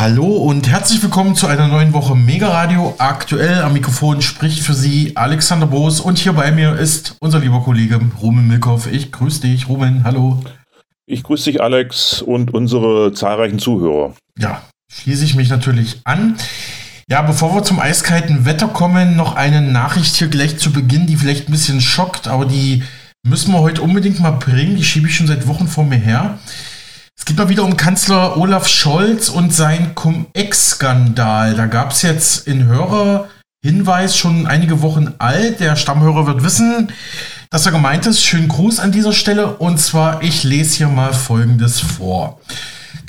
Hallo und herzlich willkommen zu einer neuen Woche Mega Radio. Aktuell am Mikrofon spricht für Sie Alexander Boos und hier bei mir ist unser lieber Kollege Rumen Milkow. Ich grüße dich, Rumen. Hallo. Ich grüße dich, Alex, und unsere zahlreichen Zuhörer. Ja, schließe ich mich natürlich an. Ja, bevor wir zum eiskalten Wetter kommen, noch eine Nachricht hier gleich zu Beginn, die vielleicht ein bisschen schockt, aber die müssen wir heute unbedingt mal bringen. Die schiebe ich schon seit Wochen vor mir her. Es geht mal wieder um Kanzler Olaf Scholz und sein Cum-Ex-Skandal. Da gab es jetzt in Hörerhinweis schon einige Wochen alt. Der Stammhörer wird wissen, dass er gemeint ist. Schönen Gruß an dieser Stelle. Und zwar, ich lese hier mal Folgendes vor.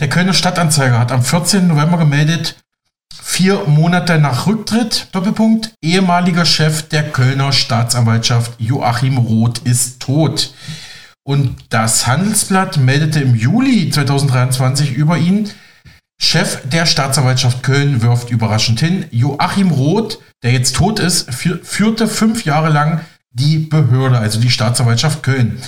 Der Kölner Stadtanzeiger hat am 14. November gemeldet, vier Monate nach Rücktritt, Doppelpunkt, ehemaliger Chef der Kölner Staatsanwaltschaft Joachim Roth ist tot. Und das Handelsblatt meldete im Juli 2023 über ihn, Chef der Staatsanwaltschaft Köln wirft überraschend hin, Joachim Roth, der jetzt tot ist, führte fünf Jahre lang die Behörde, also die Staatsanwaltschaft Köln.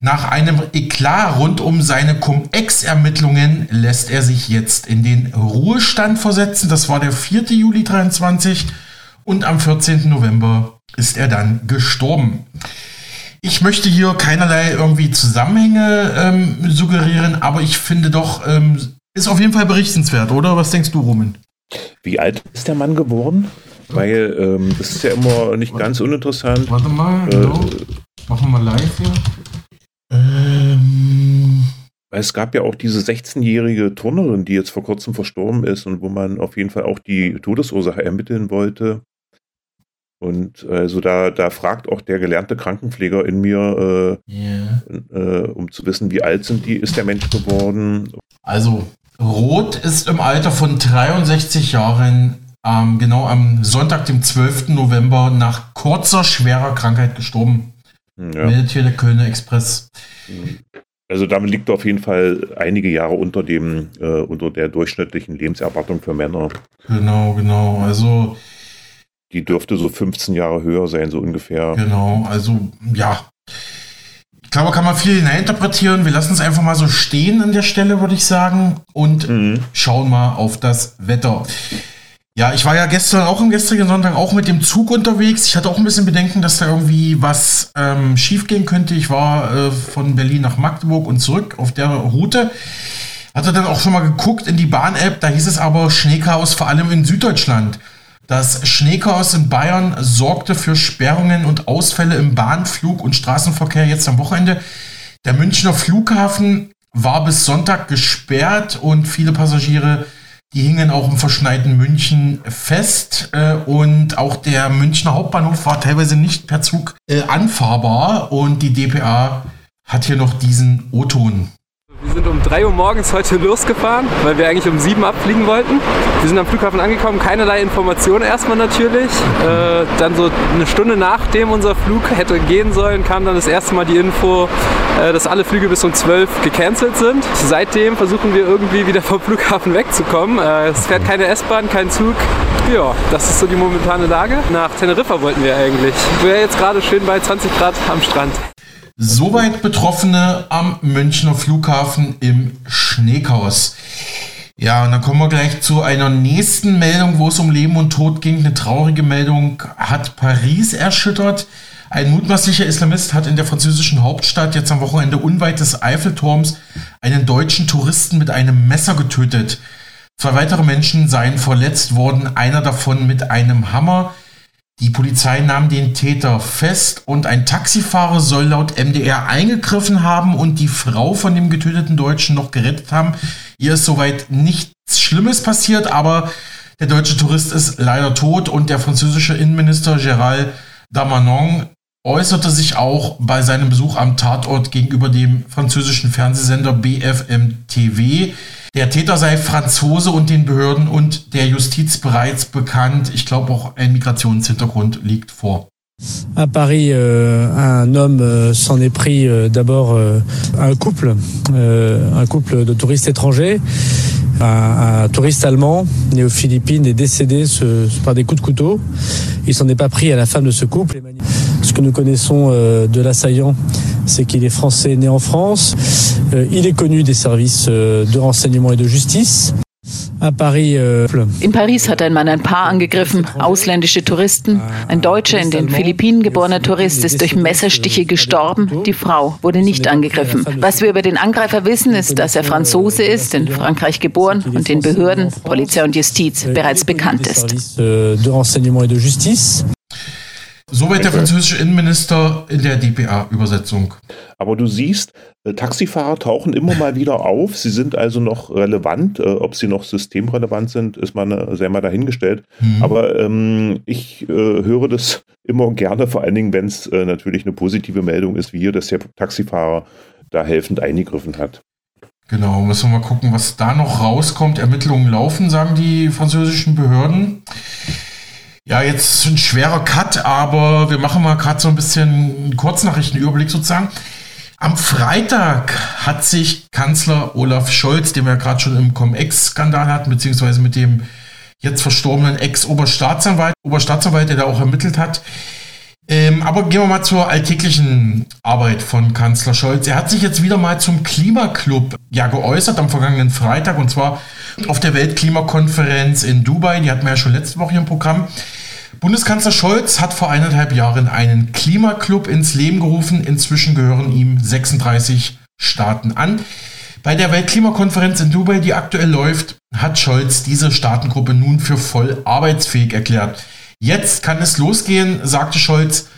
Nach einem Eklat rund um seine Cum-Ex-Ermittlungen lässt er sich jetzt in den Ruhestand versetzen. Das war der 4. Juli 23 und am 14. November ist er dann gestorben. Ich möchte hier keinerlei irgendwie Zusammenhänge ähm, suggerieren, aber ich finde doch, ähm, ist auf jeden Fall berichtenswert, oder? Was denkst du, Roman? Wie alt ist der Mann geworden? Weil ähm, das ist ja immer nicht ganz uninteressant. Warte mal, genau. Äh, Machen wir mal live hier. Ähm, es gab ja auch diese 16-jährige Turnerin, die jetzt vor kurzem verstorben ist und wo man auf jeden Fall auch die Todesursache ermitteln wollte. Und also da, da fragt auch der gelernte Krankenpfleger in mir, äh, yeah. äh, um zu wissen, wie alt sind die, ist der Mensch geworden. Also Roth ist im Alter von 63 Jahren ähm, genau am Sonntag, dem 12. November, nach kurzer, schwerer Krankheit gestorben. Ja. Meldet hier der Kölner Express. Also damit liegt er auf jeden Fall einige Jahre unter dem, äh, unter der durchschnittlichen Lebenserwartung für Männer. Genau, genau. Also die dürfte so 15 Jahre höher sein, so ungefähr. Genau, also ja. Ich glaube, kann man viel hineininterpretieren. Wir lassen es einfach mal so stehen an der Stelle, würde ich sagen. Und mhm. schauen mal auf das Wetter. Ja, ich war ja gestern auch am gestrigen Sonntag auch mit dem Zug unterwegs. Ich hatte auch ein bisschen Bedenken, dass da irgendwie was ähm, schiefgehen könnte. Ich war äh, von Berlin nach Magdeburg und zurück auf der Route. Hatte dann auch schon mal geguckt in die Bahn-App. Da hieß es aber Schneechaos vor allem in Süddeutschland. Das Schneechaos in Bayern sorgte für Sperrungen und Ausfälle im Bahnflug und Straßenverkehr jetzt am Wochenende. Der Münchner Flughafen war bis Sonntag gesperrt und viele Passagiere die hingen auch im verschneiten München fest äh, und auch der Münchner Hauptbahnhof war teilweise nicht per Zug äh, anfahrbar und die DPA hat hier noch diesen O-Ton wir sind um 3 Uhr morgens heute losgefahren, weil wir eigentlich um 7 Uhr abfliegen wollten. Wir sind am Flughafen angekommen, keinerlei Informationen erstmal natürlich. Äh, dann so eine Stunde nachdem unser Flug hätte gehen sollen, kam dann das erste Mal die Info, äh, dass alle Flüge bis um 12 gecancelt sind. Seitdem versuchen wir irgendwie wieder vom Flughafen wegzukommen. Äh, es fährt keine S-Bahn, kein Zug. Ja, das ist so die momentane Lage. Nach Teneriffa wollten wir eigentlich. Sind jetzt gerade schön bei 20 Grad am Strand. Soweit Betroffene am Münchner Flughafen im Schneechaos. Ja, und dann kommen wir gleich zu einer nächsten Meldung, wo es um Leben und Tod ging. Eine traurige Meldung hat Paris erschüttert. Ein mutmaßlicher Islamist hat in der französischen Hauptstadt jetzt am Wochenende unweit des Eiffelturms einen deutschen Touristen mit einem Messer getötet. Zwei weitere Menschen seien verletzt worden, einer davon mit einem Hammer. Die Polizei nahm den Täter fest und ein Taxifahrer soll laut MDR eingegriffen haben und die Frau von dem getöteten Deutschen noch gerettet haben. Ihr ist soweit nichts Schlimmes passiert, aber der deutsche Tourist ist leider tot und der französische Innenminister Gérald Damanon äußerte sich auch bei seinem Besuch am Tatort gegenüber dem französischen Fernsehsender BFM TV. Der Täter sei Franzose und den Behörden und der Justiz bereits bekannt. Ich glaube auch ein Migrationshintergrund liegt vor. À Paris, euh, un homme euh, s'en est pris euh, d'abord euh, un couple, euh, un couple de touristes étrangers. Un, un, touriste allemand né aux Philippines est décédé ce, par des coups de couteau. Il s'en est pas pris à la femme de ce couple. Ce que nous connaissons euh, de l'assaillant, c'est qu'il est français né en France. il est connu des services de renseignement et de justice. Euh, in Paris hat ein Mann ein Paar angegriffen, ausländische Touristen. Ein Deutscher, in den Philippinen geborener Tourist, ist durch Messerstiche gestorben. Die Frau wurde nicht angegriffen. Was wir über den Angreifer wissen, ist, dass er Franzose ist, in Frankreich geboren und den Behörden, Polizei und Justiz bereits bekannt ist. Soweit der französische Innenminister in der DPA-Übersetzung. Aber du siehst, äh, Taxifahrer tauchen immer mal wieder auf. Sie sind also noch relevant. Äh, ob sie noch systemrelevant sind, ist mal äh, sehr mal dahingestellt. Mhm. Aber ähm, ich äh, höre das immer gerne, vor allen Dingen, wenn es äh, natürlich eine positive Meldung ist, wie hier, dass der Taxifahrer da helfend eingegriffen hat. Genau, müssen wir mal gucken, was da noch rauskommt. Ermittlungen laufen, sagen die französischen Behörden. Ja, jetzt ein schwerer Cut, aber wir machen mal gerade so ein bisschen einen Kurznachrichtenüberblick sozusagen. Am Freitag hat sich Kanzler Olaf Scholz, den wir ja gerade schon im Cum-Ex-Skandal hatten, beziehungsweise mit dem jetzt verstorbenen Ex-Oberstaatsanwalt, Oberstaatsanwalt, der da auch ermittelt hat. Ähm, aber gehen wir mal zur alltäglichen Arbeit von Kanzler Scholz. Er hat sich jetzt wieder mal zum Klimaclub ja geäußert am vergangenen Freitag und zwar auf der Weltklimakonferenz in Dubai. Die hatten wir ja schon letzte Woche im Programm. Bundeskanzler Scholz hat vor eineinhalb Jahren einen Klimaclub ins Leben gerufen. Inzwischen gehören ihm 36 Staaten an. Bei der Weltklimakonferenz in Dubai, die aktuell läuft, hat Scholz diese Staatengruppe nun für voll arbeitsfähig erklärt. Jetzt kann es losgehen, sagte Scholz.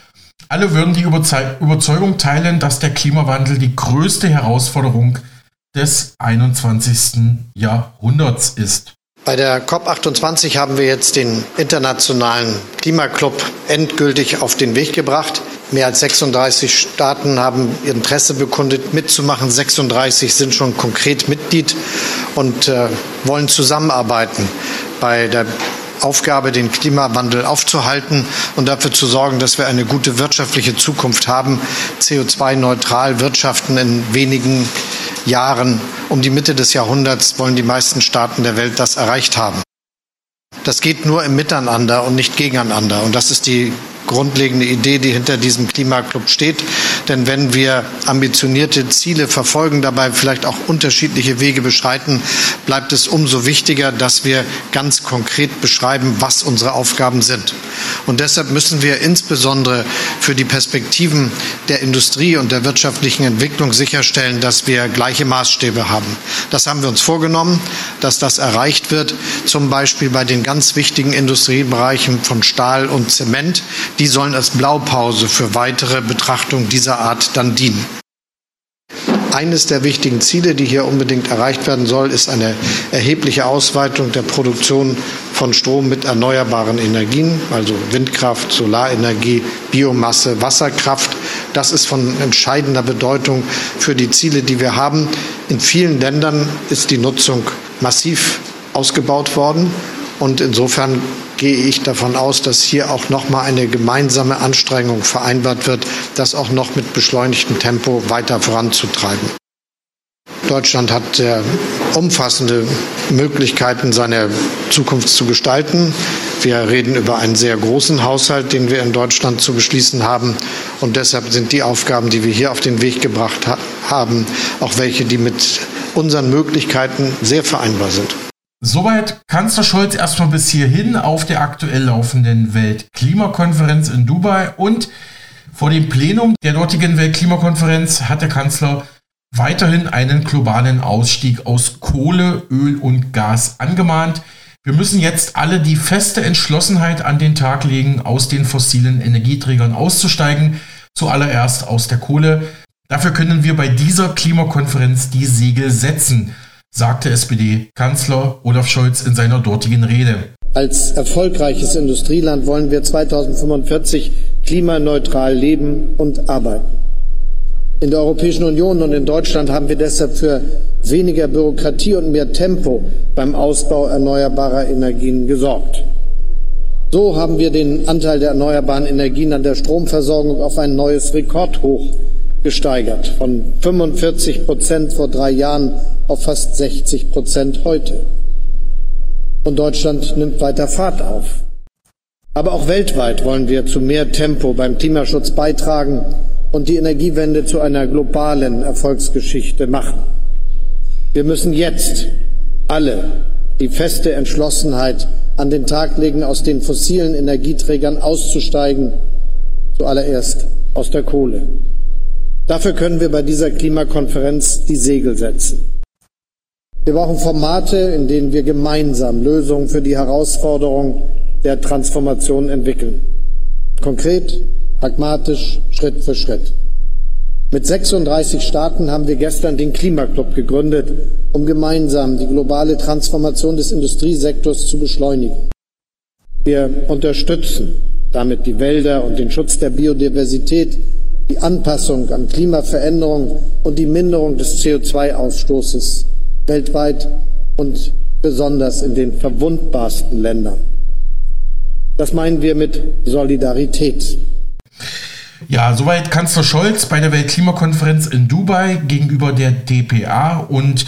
Alle würden die Überzeugung teilen, dass der Klimawandel die größte Herausforderung des 21. Jahrhunderts ist. Bei der COP28 haben wir jetzt den internationalen Klimaclub endgültig auf den Weg gebracht. Mehr als 36 Staaten haben ihr Interesse bekundet, mitzumachen. 36 sind schon konkret Mitglied und äh, wollen zusammenarbeiten bei der Aufgabe, den Klimawandel aufzuhalten und dafür zu sorgen, dass wir eine gute wirtschaftliche Zukunft haben, CO2-neutral wirtschaften in wenigen Jahren. Um die Mitte des Jahrhunderts wollen die meisten Staaten der Welt das erreicht haben. Das geht nur im Miteinander und nicht gegeneinander. Und das ist die grundlegende Idee, die hinter diesem Klimaclub steht. Denn wenn wir ambitionierte Ziele verfolgen, dabei vielleicht auch unterschiedliche Wege beschreiten, bleibt es umso wichtiger, dass wir ganz konkret beschreiben, was unsere Aufgaben sind. Und deshalb müssen wir insbesondere für die Perspektiven der Industrie und der wirtschaftlichen Entwicklung sicherstellen, dass wir gleiche Maßstäbe haben. Das haben wir uns vorgenommen, dass das erreicht wird, zum Beispiel bei den ganz wichtigen Industriebereichen von Stahl und Zement, die sollen als Blaupause für weitere Betrachtungen dieser Art dann dienen. Eines der wichtigen Ziele, die hier unbedingt erreicht werden soll, ist eine erhebliche Ausweitung der Produktion von Strom mit erneuerbaren Energien, also Windkraft, Solarenergie, Biomasse, Wasserkraft. Das ist von entscheidender Bedeutung für die Ziele, die wir haben. In vielen Ländern ist die Nutzung massiv ausgebaut worden. Und insofern gehe ich davon aus, dass hier auch noch mal eine gemeinsame Anstrengung vereinbart wird, das auch noch mit beschleunigtem Tempo weiter voranzutreiben. Deutschland hat umfassende Möglichkeiten, seine Zukunft zu gestalten. Wir reden über einen sehr großen Haushalt, den wir in Deutschland zu beschließen haben. Und deshalb sind die Aufgaben, die wir hier auf den Weg gebracht haben, auch welche, die mit unseren Möglichkeiten sehr vereinbar sind. Soweit Kanzler Scholz erstmal bis hierhin auf der aktuell laufenden Weltklimakonferenz in Dubai und vor dem Plenum der dortigen Weltklimakonferenz hat der Kanzler weiterhin einen globalen Ausstieg aus Kohle, Öl und Gas angemahnt. Wir müssen jetzt alle die feste Entschlossenheit an den Tag legen, aus den fossilen Energieträgern auszusteigen, zuallererst aus der Kohle. Dafür können wir bei dieser Klimakonferenz die Segel setzen sagte SPD-Kanzler Olaf Scholz in seiner dortigen Rede. Als erfolgreiches Industrieland wollen wir 2045 klimaneutral leben und arbeiten. In der Europäischen Union und in Deutschland haben wir deshalb für weniger Bürokratie und mehr Tempo beim Ausbau erneuerbarer Energien gesorgt. So haben wir den Anteil der erneuerbaren Energien an der Stromversorgung auf ein neues Rekordhoch gesteigert, von 45 Prozent vor drei Jahren auf fast 60 Prozent heute. Und Deutschland nimmt weiter Fahrt auf. Aber auch weltweit wollen wir zu mehr Tempo beim Klimaschutz beitragen und die Energiewende zu einer globalen Erfolgsgeschichte machen. Wir müssen jetzt alle die feste Entschlossenheit an den Tag legen, aus den fossilen Energieträgern auszusteigen, zuallererst aus der Kohle. Dafür können wir bei dieser Klimakonferenz die Segel setzen. Wir brauchen Formate, in denen wir gemeinsam Lösungen für die Herausforderung der Transformation entwickeln. Konkret, pragmatisch, Schritt für Schritt. Mit 36 Staaten haben wir gestern den Klimaclub gegründet, um gemeinsam die globale Transformation des Industriesektors zu beschleunigen. Wir unterstützen damit die Wälder und den Schutz der Biodiversität, die Anpassung an Klimaveränderung und die Minderung des CO2-Ausstoßes weltweit und besonders in den verwundbarsten Ländern. Das meinen wir mit Solidarität. Ja, soweit Kanzler Scholz bei der Weltklimakonferenz in Dubai gegenüber der DPA und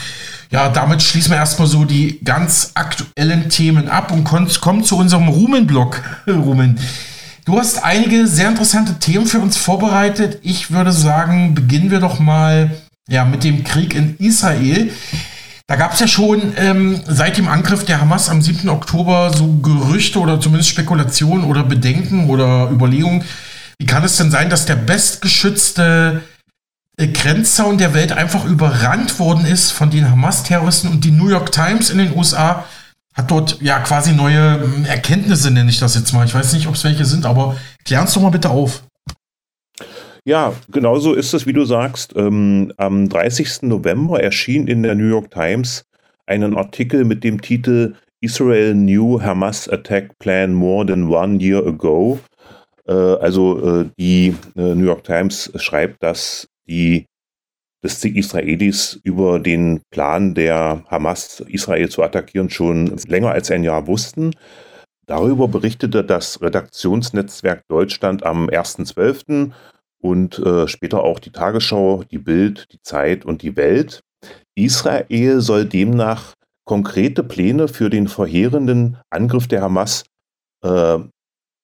ja, damit schließen wir erstmal so die ganz aktuellen Themen ab und kommen zu unserem Rumen-Blog. Rumen, du hast einige sehr interessante Themen für uns vorbereitet. Ich würde sagen, beginnen wir doch mal ja, mit dem Krieg in Israel. Da gab es ja schon ähm, seit dem Angriff der Hamas am 7. Oktober so Gerüchte oder zumindest Spekulationen oder Bedenken oder Überlegungen, wie kann es denn sein, dass der bestgeschützte äh, Grenzzaun der Welt einfach überrannt worden ist von den Hamas-Terroristen und die New York Times in den USA hat dort ja quasi neue hm, Erkenntnisse, nenne ich das jetzt mal. Ich weiß nicht, ob es welche sind, aber klär uns doch mal bitte auf. Ja, genauso ist es, wie du sagst. Ähm, am 30. November erschien in der New York Times einen Artikel mit dem Titel Israel New Hamas Attack Plan More Than One Year Ago. Äh, also äh, die äh, New York Times schreibt, dass die, dass die Israelis über den Plan der Hamas, Israel zu attackieren, schon länger als ein Jahr wussten. Darüber berichtete das Redaktionsnetzwerk Deutschland am 1.12. und äh, später auch die Tagesschau, die Bild, die Zeit und die Welt. Israel soll demnach konkrete Pläne für den verheerenden Angriff der Hamas äh,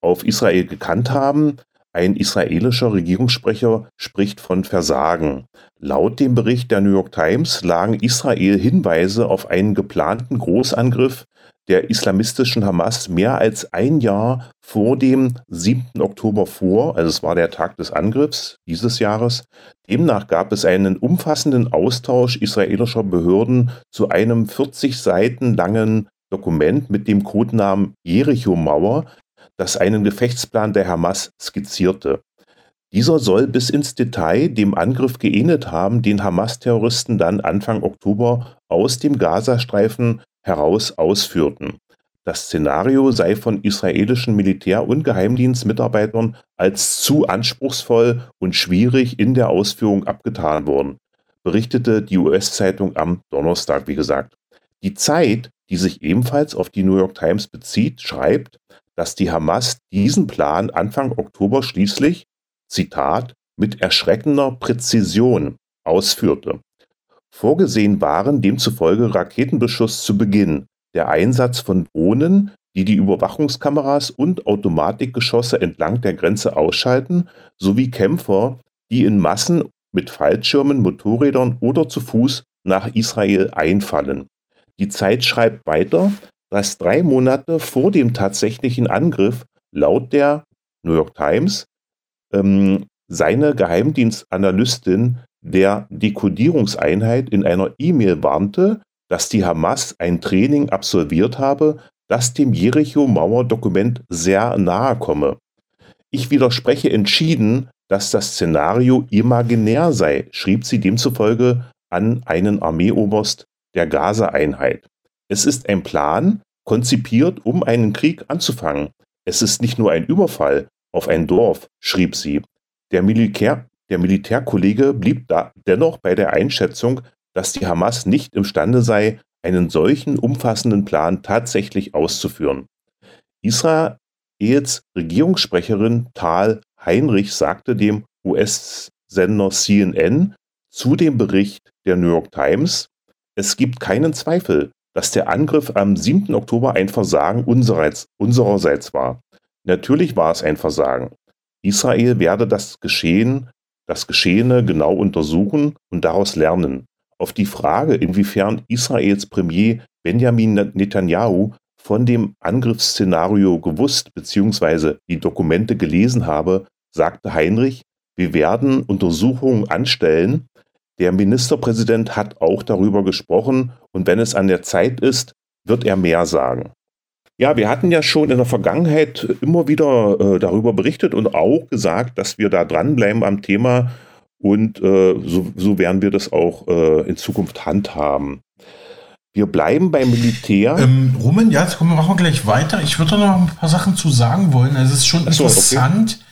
auf Israel gekannt haben. Ein israelischer Regierungssprecher spricht von Versagen. Laut dem Bericht der New York Times lagen Israel Hinweise auf einen geplanten Großangriff der islamistischen Hamas mehr als ein Jahr vor dem 7. Oktober vor, also es war der Tag des Angriffs dieses Jahres. Demnach gab es einen umfassenden Austausch israelischer Behörden zu einem 40 Seiten langen Dokument mit dem Codenamen Jericho-Mauer, das einen Gefechtsplan der Hamas skizzierte. Dieser soll bis ins Detail dem Angriff geähnelt haben, den Hamas-Terroristen dann Anfang Oktober aus dem Gazastreifen heraus ausführten. Das Szenario sei von israelischen Militär- und Geheimdienstmitarbeitern als zu anspruchsvoll und schwierig in der Ausführung abgetan worden, berichtete die US-Zeitung am Donnerstag, wie gesagt. Die Zeit, die sich ebenfalls auf die New York Times bezieht, schreibt, dass die Hamas diesen Plan Anfang Oktober schließlich, Zitat, mit erschreckender Präzision ausführte. Vorgesehen waren demzufolge Raketenbeschuss zu Beginn, der Einsatz von Drohnen, die die Überwachungskameras und Automatikgeschosse entlang der Grenze ausschalten, sowie Kämpfer, die in Massen mit Fallschirmen, Motorrädern oder zu Fuß nach Israel einfallen. Die Zeit schreibt weiter, dass drei Monate vor dem tatsächlichen Angriff laut der New York Times ähm, seine Geheimdienstanalystin der Dekodierungseinheit in einer E-Mail warnte, dass die Hamas ein Training absolviert habe, das dem Jericho-Mauer-Dokument sehr nahe komme. Ich widerspreche entschieden, dass das Szenario imaginär sei, schrieb sie demzufolge an einen Armeeoberst der Gaza-Einheit. Es ist ein Plan, konzipiert, um einen Krieg anzufangen. Es ist nicht nur ein Überfall auf ein Dorf, schrieb sie. Der, Militär, der Militärkollege blieb da dennoch bei der Einschätzung, dass die Hamas nicht imstande sei, einen solchen umfassenden Plan tatsächlich auszuführen. Israels Regierungssprecherin Tal Heinrich sagte dem US-Sender CNN zu dem Bericht der New York Times, es gibt keinen Zweifel, dass der Angriff am 7. Oktober ein Versagen unsererseits, war. Natürlich war es ein Versagen. Israel werde das Geschehen, das Geschehene genau untersuchen und daraus lernen. auf die Frage, inwiefern Israels Premier Benjamin Netanyahu von dem Angriffsszenario gewusst bzw. die Dokumente gelesen habe, sagte Heinrich, wir werden Untersuchungen anstellen. Der Ministerpräsident hat auch darüber gesprochen und wenn es an der Zeit ist, wird er mehr sagen. Ja, wir hatten ja schon in der Vergangenheit immer wieder äh, darüber berichtet und auch gesagt, dass wir da dranbleiben am Thema und äh, so, so, werden wir das auch äh, in Zukunft handhaben. Wir bleiben beim Militär. Ähm, Roman, ja, jetzt kommen wir, machen wir gleich weiter. Ich würde noch ein paar Sachen zu sagen wollen. Also es ist schon so, interessant. Okay.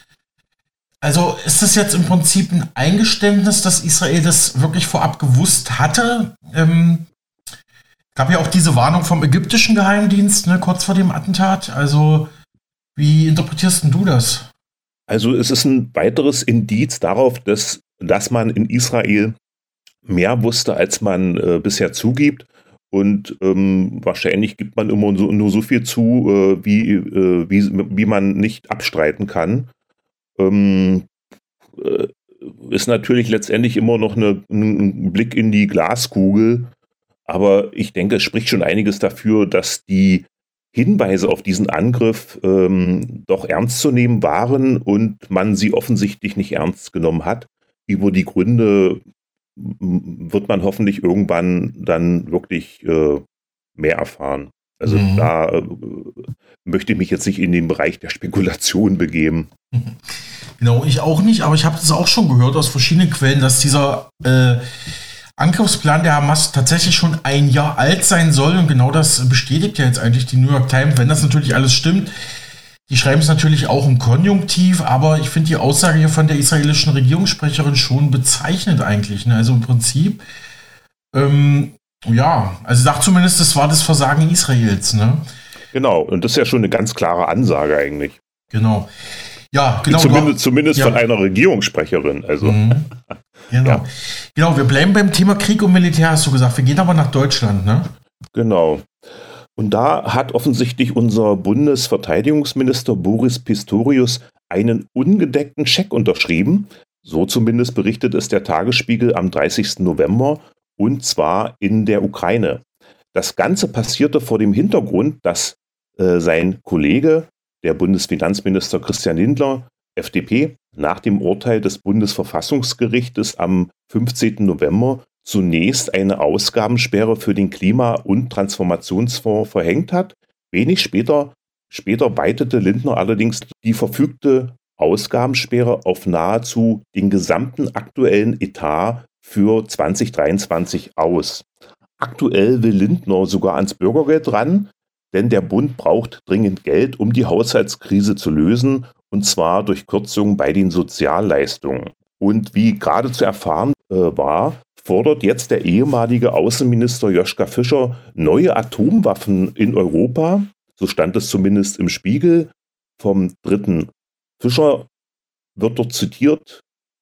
Also ist das jetzt im Prinzip ein Eingeständnis, dass Israel das wirklich vorab gewusst hatte? Ähm, gab ja auch diese Warnung vom ägyptischen Geheimdienst, ne, kurz vor dem Attentat. Also, wie interpretierst du das? Also, es ist ein weiteres Indiz darauf, dass, dass man in Israel mehr wusste, als man äh, bisher zugibt. Und ähm, wahrscheinlich gibt man immer so, nur so viel zu, äh, wie, äh, wie, wie man nicht abstreiten kann. Ähm, äh, ist natürlich letztendlich immer noch eine, ein Blick in die Glaskugel. Aber ich denke, es spricht schon einiges dafür, dass die Hinweise auf diesen Angriff ähm, doch ernst zu nehmen waren und man sie offensichtlich nicht ernst genommen hat. Über die Gründe wird man hoffentlich irgendwann dann wirklich äh, mehr erfahren. Also mhm. da äh, möchte ich mich jetzt nicht in den Bereich der Spekulation begeben. Genau, ich auch nicht, aber ich habe das auch schon gehört aus verschiedenen Quellen, dass dieser äh, Angriffsplan der Hamas tatsächlich schon ein Jahr alt sein soll und genau das bestätigt ja jetzt eigentlich die New York Times, wenn das natürlich alles stimmt. Die schreiben es natürlich auch im Konjunktiv, aber ich finde die Aussage hier von der israelischen Regierungssprecherin schon bezeichnet eigentlich. Ne? Also im Prinzip, ähm, ja, also sagt zumindest, das war das Versagen Israels. Ne? Genau, und das ist ja schon eine ganz klare Ansage eigentlich. Genau. Ja, genau. Zumindest, zumindest ja. von einer Regierungssprecherin. Also. Mhm. Genau. Ja. Genau, wir bleiben beim Thema Krieg und Militär, hast du gesagt. Wir gehen aber nach Deutschland, ne? Genau. Und da hat offensichtlich unser Bundesverteidigungsminister Boris Pistorius einen ungedeckten Scheck unterschrieben. So zumindest berichtet es der Tagesspiegel am 30. November und zwar in der Ukraine. Das Ganze passierte vor dem Hintergrund, dass äh, sein Kollege, der Bundesfinanzminister Christian Lindler, FDP, nach dem Urteil des Bundesverfassungsgerichtes am 15. November zunächst eine Ausgabensperre für den Klima- und Transformationsfonds verhängt hat. Wenig später, später weitete Lindner allerdings die verfügte Ausgabensperre auf nahezu den gesamten aktuellen Etat für 2023 aus. Aktuell will Lindner sogar ans Bürgergeld ran, denn der Bund braucht dringend Geld, um die Haushaltskrise zu lösen und zwar durch Kürzungen bei den Sozialleistungen. Und wie gerade zu erfahren äh, war, fordert jetzt der ehemalige Außenminister Joschka Fischer neue Atomwaffen in Europa. So stand es zumindest im Spiegel vom dritten. Fischer wird dort zitiert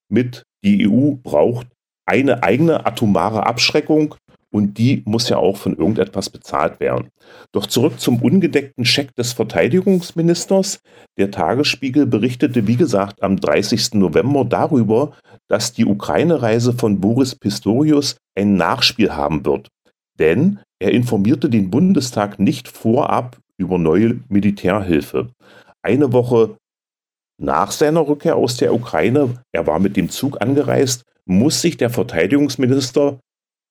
mit, die EU braucht eine eigene atomare Abschreckung und die muss ja auch von irgendetwas bezahlt werden. Doch zurück zum ungedeckten Scheck des Verteidigungsministers. Der Tagesspiegel berichtete, wie gesagt, am 30. November darüber, dass die Ukraine-Reise von Boris Pistorius ein Nachspiel haben wird. Denn er informierte den Bundestag nicht vorab über neue Militärhilfe. Eine Woche nach seiner Rückkehr aus der Ukraine, er war mit dem Zug angereist, muss sich der Verteidigungsminister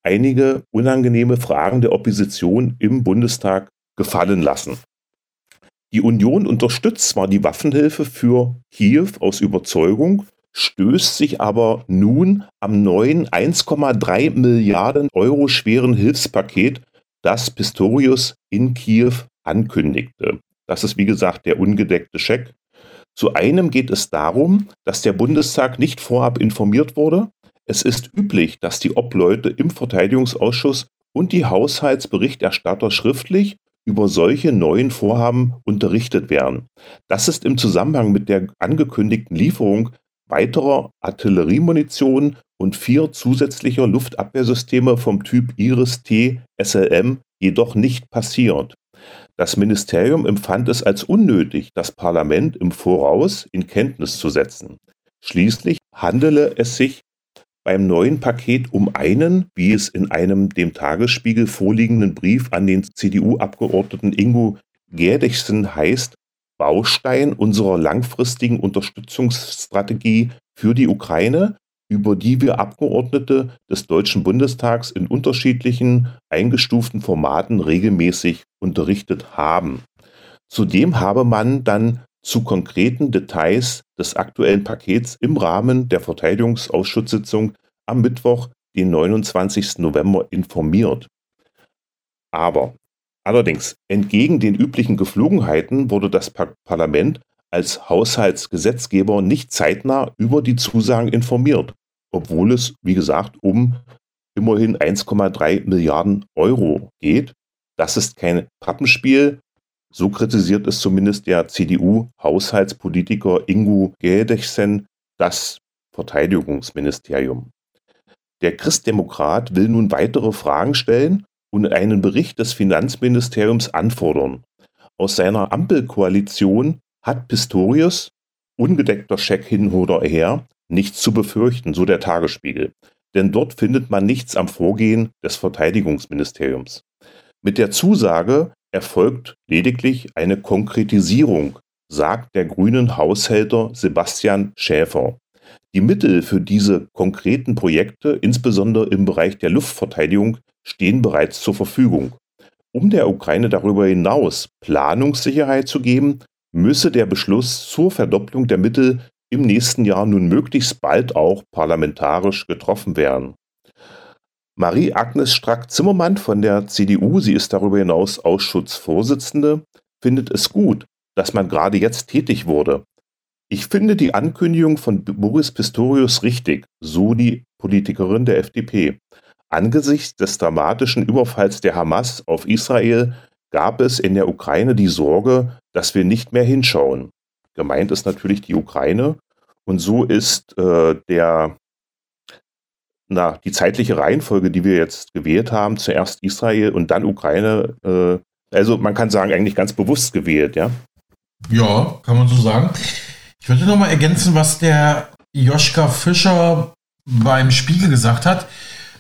einige unangenehme Fragen der Opposition im Bundestag gefallen lassen. Die Union unterstützt zwar die Waffenhilfe für Kiew aus Überzeugung, stößt sich aber nun am neuen 1,3 Milliarden Euro schweren Hilfspaket, das Pistorius in Kiew ankündigte. Das ist wie gesagt der ungedeckte Scheck. Zu einem geht es darum, dass der Bundestag nicht vorab informiert wurde, es ist üblich, dass die Obleute im Verteidigungsausschuss und die Haushaltsberichterstatter schriftlich über solche neuen Vorhaben unterrichtet werden. Das ist im Zusammenhang mit der angekündigten Lieferung weiterer Artilleriemunition und vier zusätzlicher Luftabwehrsysteme vom Typ Iris-T SLM jedoch nicht passiert. Das Ministerium empfand es als unnötig, das Parlament im Voraus in Kenntnis zu setzen. Schließlich handele es sich beim neuen Paket um einen, wie es in einem dem Tagesspiegel vorliegenden Brief an den CDU-Abgeordneten Ingo Gerdechsen heißt, Baustein unserer langfristigen Unterstützungsstrategie für die Ukraine, über die wir Abgeordnete des Deutschen Bundestags in unterschiedlichen eingestuften Formaten regelmäßig unterrichtet haben. Zudem habe man dann zu konkreten Details des aktuellen Pakets im Rahmen der Verteidigungsausschusssitzung am Mittwoch, den 29. November, informiert. Aber allerdings, entgegen den üblichen Geflogenheiten wurde das Parlament als Haushaltsgesetzgeber nicht zeitnah über die Zusagen informiert, obwohl es, wie gesagt, um immerhin 1,3 Milliarden Euro geht. Das ist kein Pappenspiel, so kritisiert es zumindest der CDU-Haushaltspolitiker Ingo Gädechsen das Verteidigungsministerium. Der Christdemokrat will nun weitere Fragen stellen und einen Bericht des Finanzministeriums anfordern. Aus seiner Ampelkoalition hat Pistorius, ungedeckter Scheck hin oder her, nichts zu befürchten, so der Tagesspiegel. Denn dort findet man nichts am Vorgehen des Verteidigungsministeriums. Mit der Zusage, erfolgt lediglich eine Konkretisierung, sagt der grünen Haushälter Sebastian Schäfer. Die Mittel für diese konkreten Projekte, insbesondere im Bereich der Luftverteidigung, stehen bereits zur Verfügung. Um der Ukraine darüber hinaus Planungssicherheit zu geben, müsse der Beschluss zur Verdopplung der Mittel im nächsten Jahr nun möglichst bald auch parlamentarisch getroffen werden. Marie-Agnes Strack-Zimmermann von der CDU, sie ist darüber hinaus Ausschussvorsitzende, findet es gut, dass man gerade jetzt tätig wurde. Ich finde die Ankündigung von Boris Pistorius richtig, so die Politikerin der FDP. Angesichts des dramatischen Überfalls der Hamas auf Israel gab es in der Ukraine die Sorge, dass wir nicht mehr hinschauen. Gemeint ist natürlich die Ukraine. Und so ist äh, der na, die zeitliche Reihenfolge, die wir jetzt gewählt haben, zuerst Israel und dann Ukraine, äh, also man kann sagen, eigentlich ganz bewusst gewählt, ja? Ja, kann man so sagen. Ich würde noch mal ergänzen, was der Joschka Fischer beim Spiegel gesagt hat.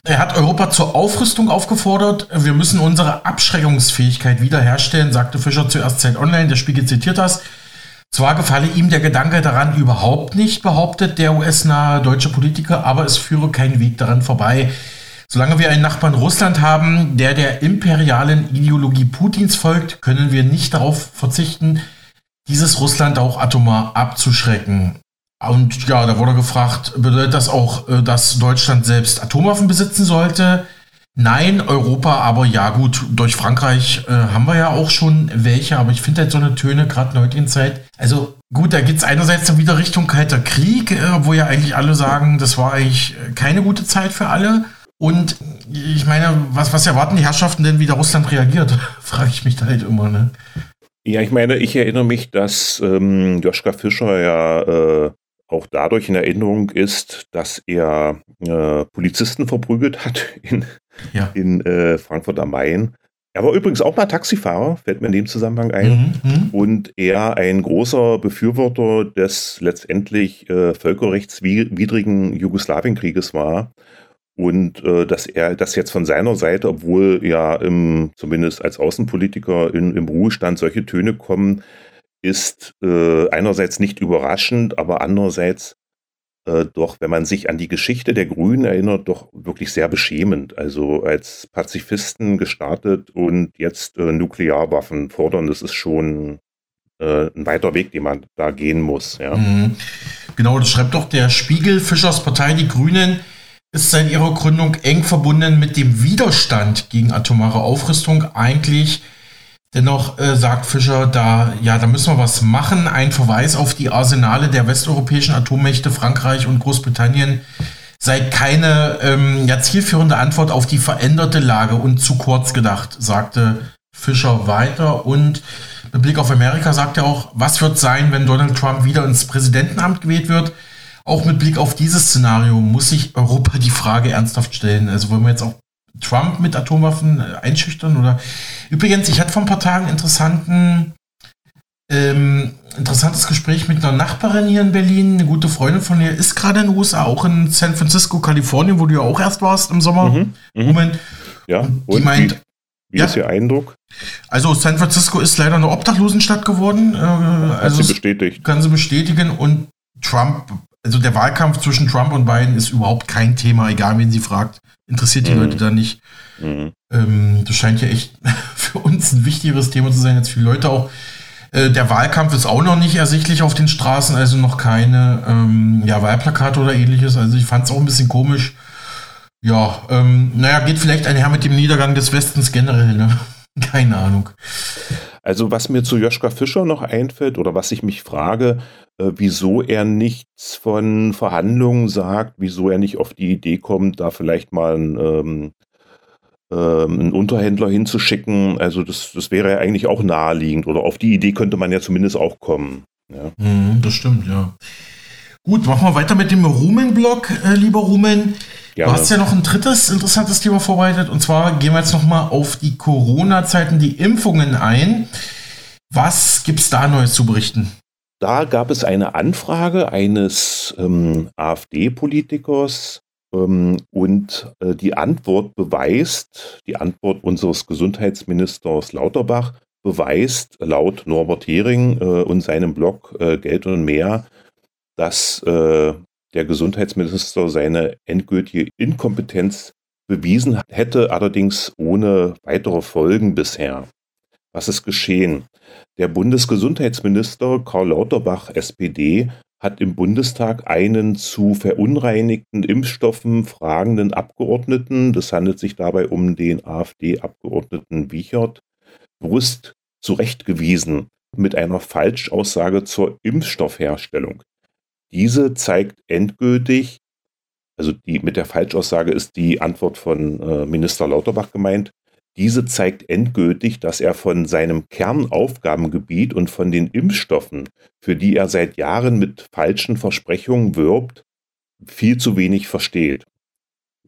Er hat Europa zur Aufrüstung aufgefordert. Wir müssen unsere Abschreckungsfähigkeit wiederherstellen, sagte Fischer zuerst Zeit Online. Der Spiegel zitiert das. Zwar gefalle ihm der Gedanke daran überhaupt nicht, behauptet der US-nahe deutsche Politiker, aber es führe kein Weg daran vorbei. Solange wir einen Nachbarn Russland haben, der der imperialen Ideologie Putins folgt, können wir nicht darauf verzichten, dieses Russland auch atomar abzuschrecken. Und ja, da wurde gefragt, bedeutet das auch, äh, dass Deutschland selbst Atomwaffen besitzen sollte? Nein, Europa, aber ja gut, durch Frankreich äh, haben wir ja auch schon welche, aber ich finde halt so eine Töne, gerade in der heutigen Zeit. Also gut, da geht es einerseits dann wieder Richtung Kalter Krieg, äh, wo ja eigentlich alle sagen, das war eigentlich keine gute Zeit für alle. Und ich meine, was, was erwarten die Herrschaften denn, wie der Russland reagiert? Frage ich mich da halt immer, ne? Ja, ich meine, ich erinnere mich, dass ähm, Joschka Fischer ja äh, auch dadurch in Erinnerung ist, dass er äh, Polizisten verprügelt hat in, ja. in äh, Frankfurt am Main. Er war übrigens auch mal Taxifahrer, fällt mir in dem Zusammenhang ein. Mhm, mhm. und er ein großer Befürworter des letztendlich äh, völkerrechtswidrigen Jugoslawienkrieges war. Und äh, dass er das jetzt von seiner Seite, obwohl ja im, zumindest als Außenpolitiker in, im Ruhestand solche Töne kommen, ist äh, einerseits nicht überraschend, aber andererseits äh, doch, wenn man sich an die Geschichte der Grünen erinnert, doch wirklich sehr beschämend. Also als Pazifisten gestartet und jetzt äh, Nuklearwaffen fordern, das ist schon äh, ein weiter Weg, den man da gehen muss. Ja. Mhm. Genau, das schreibt doch der Spiegel, Fischers Partei, die Grünen ist seit ihrer Gründung eng verbunden mit dem Widerstand gegen atomare Aufrüstung. Eigentlich Dennoch äh, sagt Fischer, da, ja, da müssen wir was machen. Ein Verweis auf die Arsenale der westeuropäischen Atommächte Frankreich und Großbritannien sei keine ähm, ja, zielführende Antwort auf die veränderte Lage und zu kurz gedacht, sagte Fischer weiter. Und mit Blick auf Amerika sagt er auch, was wird sein, wenn Donald Trump wieder ins Präsidentenamt gewählt wird? Auch mit Blick auf dieses Szenario muss sich Europa die Frage ernsthaft stellen. Also wollen wir jetzt auch Trump mit Atomwaffen äh, einschüchtern? Oder übrigens, ich hatte vor ein paar Tagen interessanten ähm, interessantes Gespräch mit einer Nachbarin hier in Berlin. Eine gute Freundin von ihr ist gerade in den USA, auch in San Francisco, Kalifornien, wo du ja auch erst warst im Sommer. Mhm, mhm. Moment. Ja, und die meint, wie, wie ja, ist Ihr Eindruck? Also San Francisco ist leider eine Obdachlosenstadt geworden. Äh, also sie bestätigt. Kann sie bestätigen. Und Trump, also der Wahlkampf zwischen Trump und Biden ist überhaupt kein Thema, egal wen sie fragt. Interessiert die mhm. Leute da nicht. Mhm. Ähm, das scheint ja echt für uns ein wichtigeres Thema zu sein, als viele Leute auch. Äh, der Wahlkampf ist auch noch nicht ersichtlich auf den Straßen, also noch keine ähm, ja, Wahlplakate oder ähnliches. Also ich fand es auch ein bisschen komisch. Ja, ähm, naja, geht vielleicht einher mit dem Niedergang des Westens generell, ne? Keine Ahnung. Also was mir zu Joschka Fischer noch einfällt oder was ich mich frage, äh, wieso er nichts von Verhandlungen sagt, wieso er nicht auf die Idee kommt, da vielleicht mal ein ähm, ähm, einen Unterhändler hinzuschicken. Also das, das wäre ja eigentlich auch naheliegend oder auf die Idee könnte man ja zumindest auch kommen. Ja. Mhm, das stimmt, ja. Gut, machen wir weiter mit dem Rumen-Blog, äh, lieber Rumen. Du hast ja noch ein drittes interessantes Thema vorbereitet und zwar gehen wir jetzt nochmal auf die Corona-Zeiten, die Impfungen ein. Was gibt es da Neues zu berichten? Da gab es eine Anfrage eines ähm, AfD-Politikers, ähm, und äh, die Antwort beweist, die Antwort unseres Gesundheitsministers Lauterbach beweist laut Norbert Hering äh, und seinem Blog äh, Geld und mehr, dass der Gesundheitsminister seine endgültige Inkompetenz bewiesen hätte, allerdings ohne weitere Folgen bisher. Was ist geschehen? Der Bundesgesundheitsminister Karl Lauterbach, SPD, hat im Bundestag einen zu verunreinigten Impfstoffen fragenden Abgeordneten, das handelt sich dabei um den AfD-Abgeordneten Wiechert, bewusst zurechtgewiesen mit einer Falschaussage zur Impfstoffherstellung. Diese zeigt endgültig, also die mit der Falschaussage ist die Antwort von äh, Minister Lauterbach gemeint, diese zeigt endgültig, dass er von seinem Kernaufgabengebiet und von den Impfstoffen, für die er seit Jahren mit falschen Versprechungen wirbt, viel zu wenig versteht.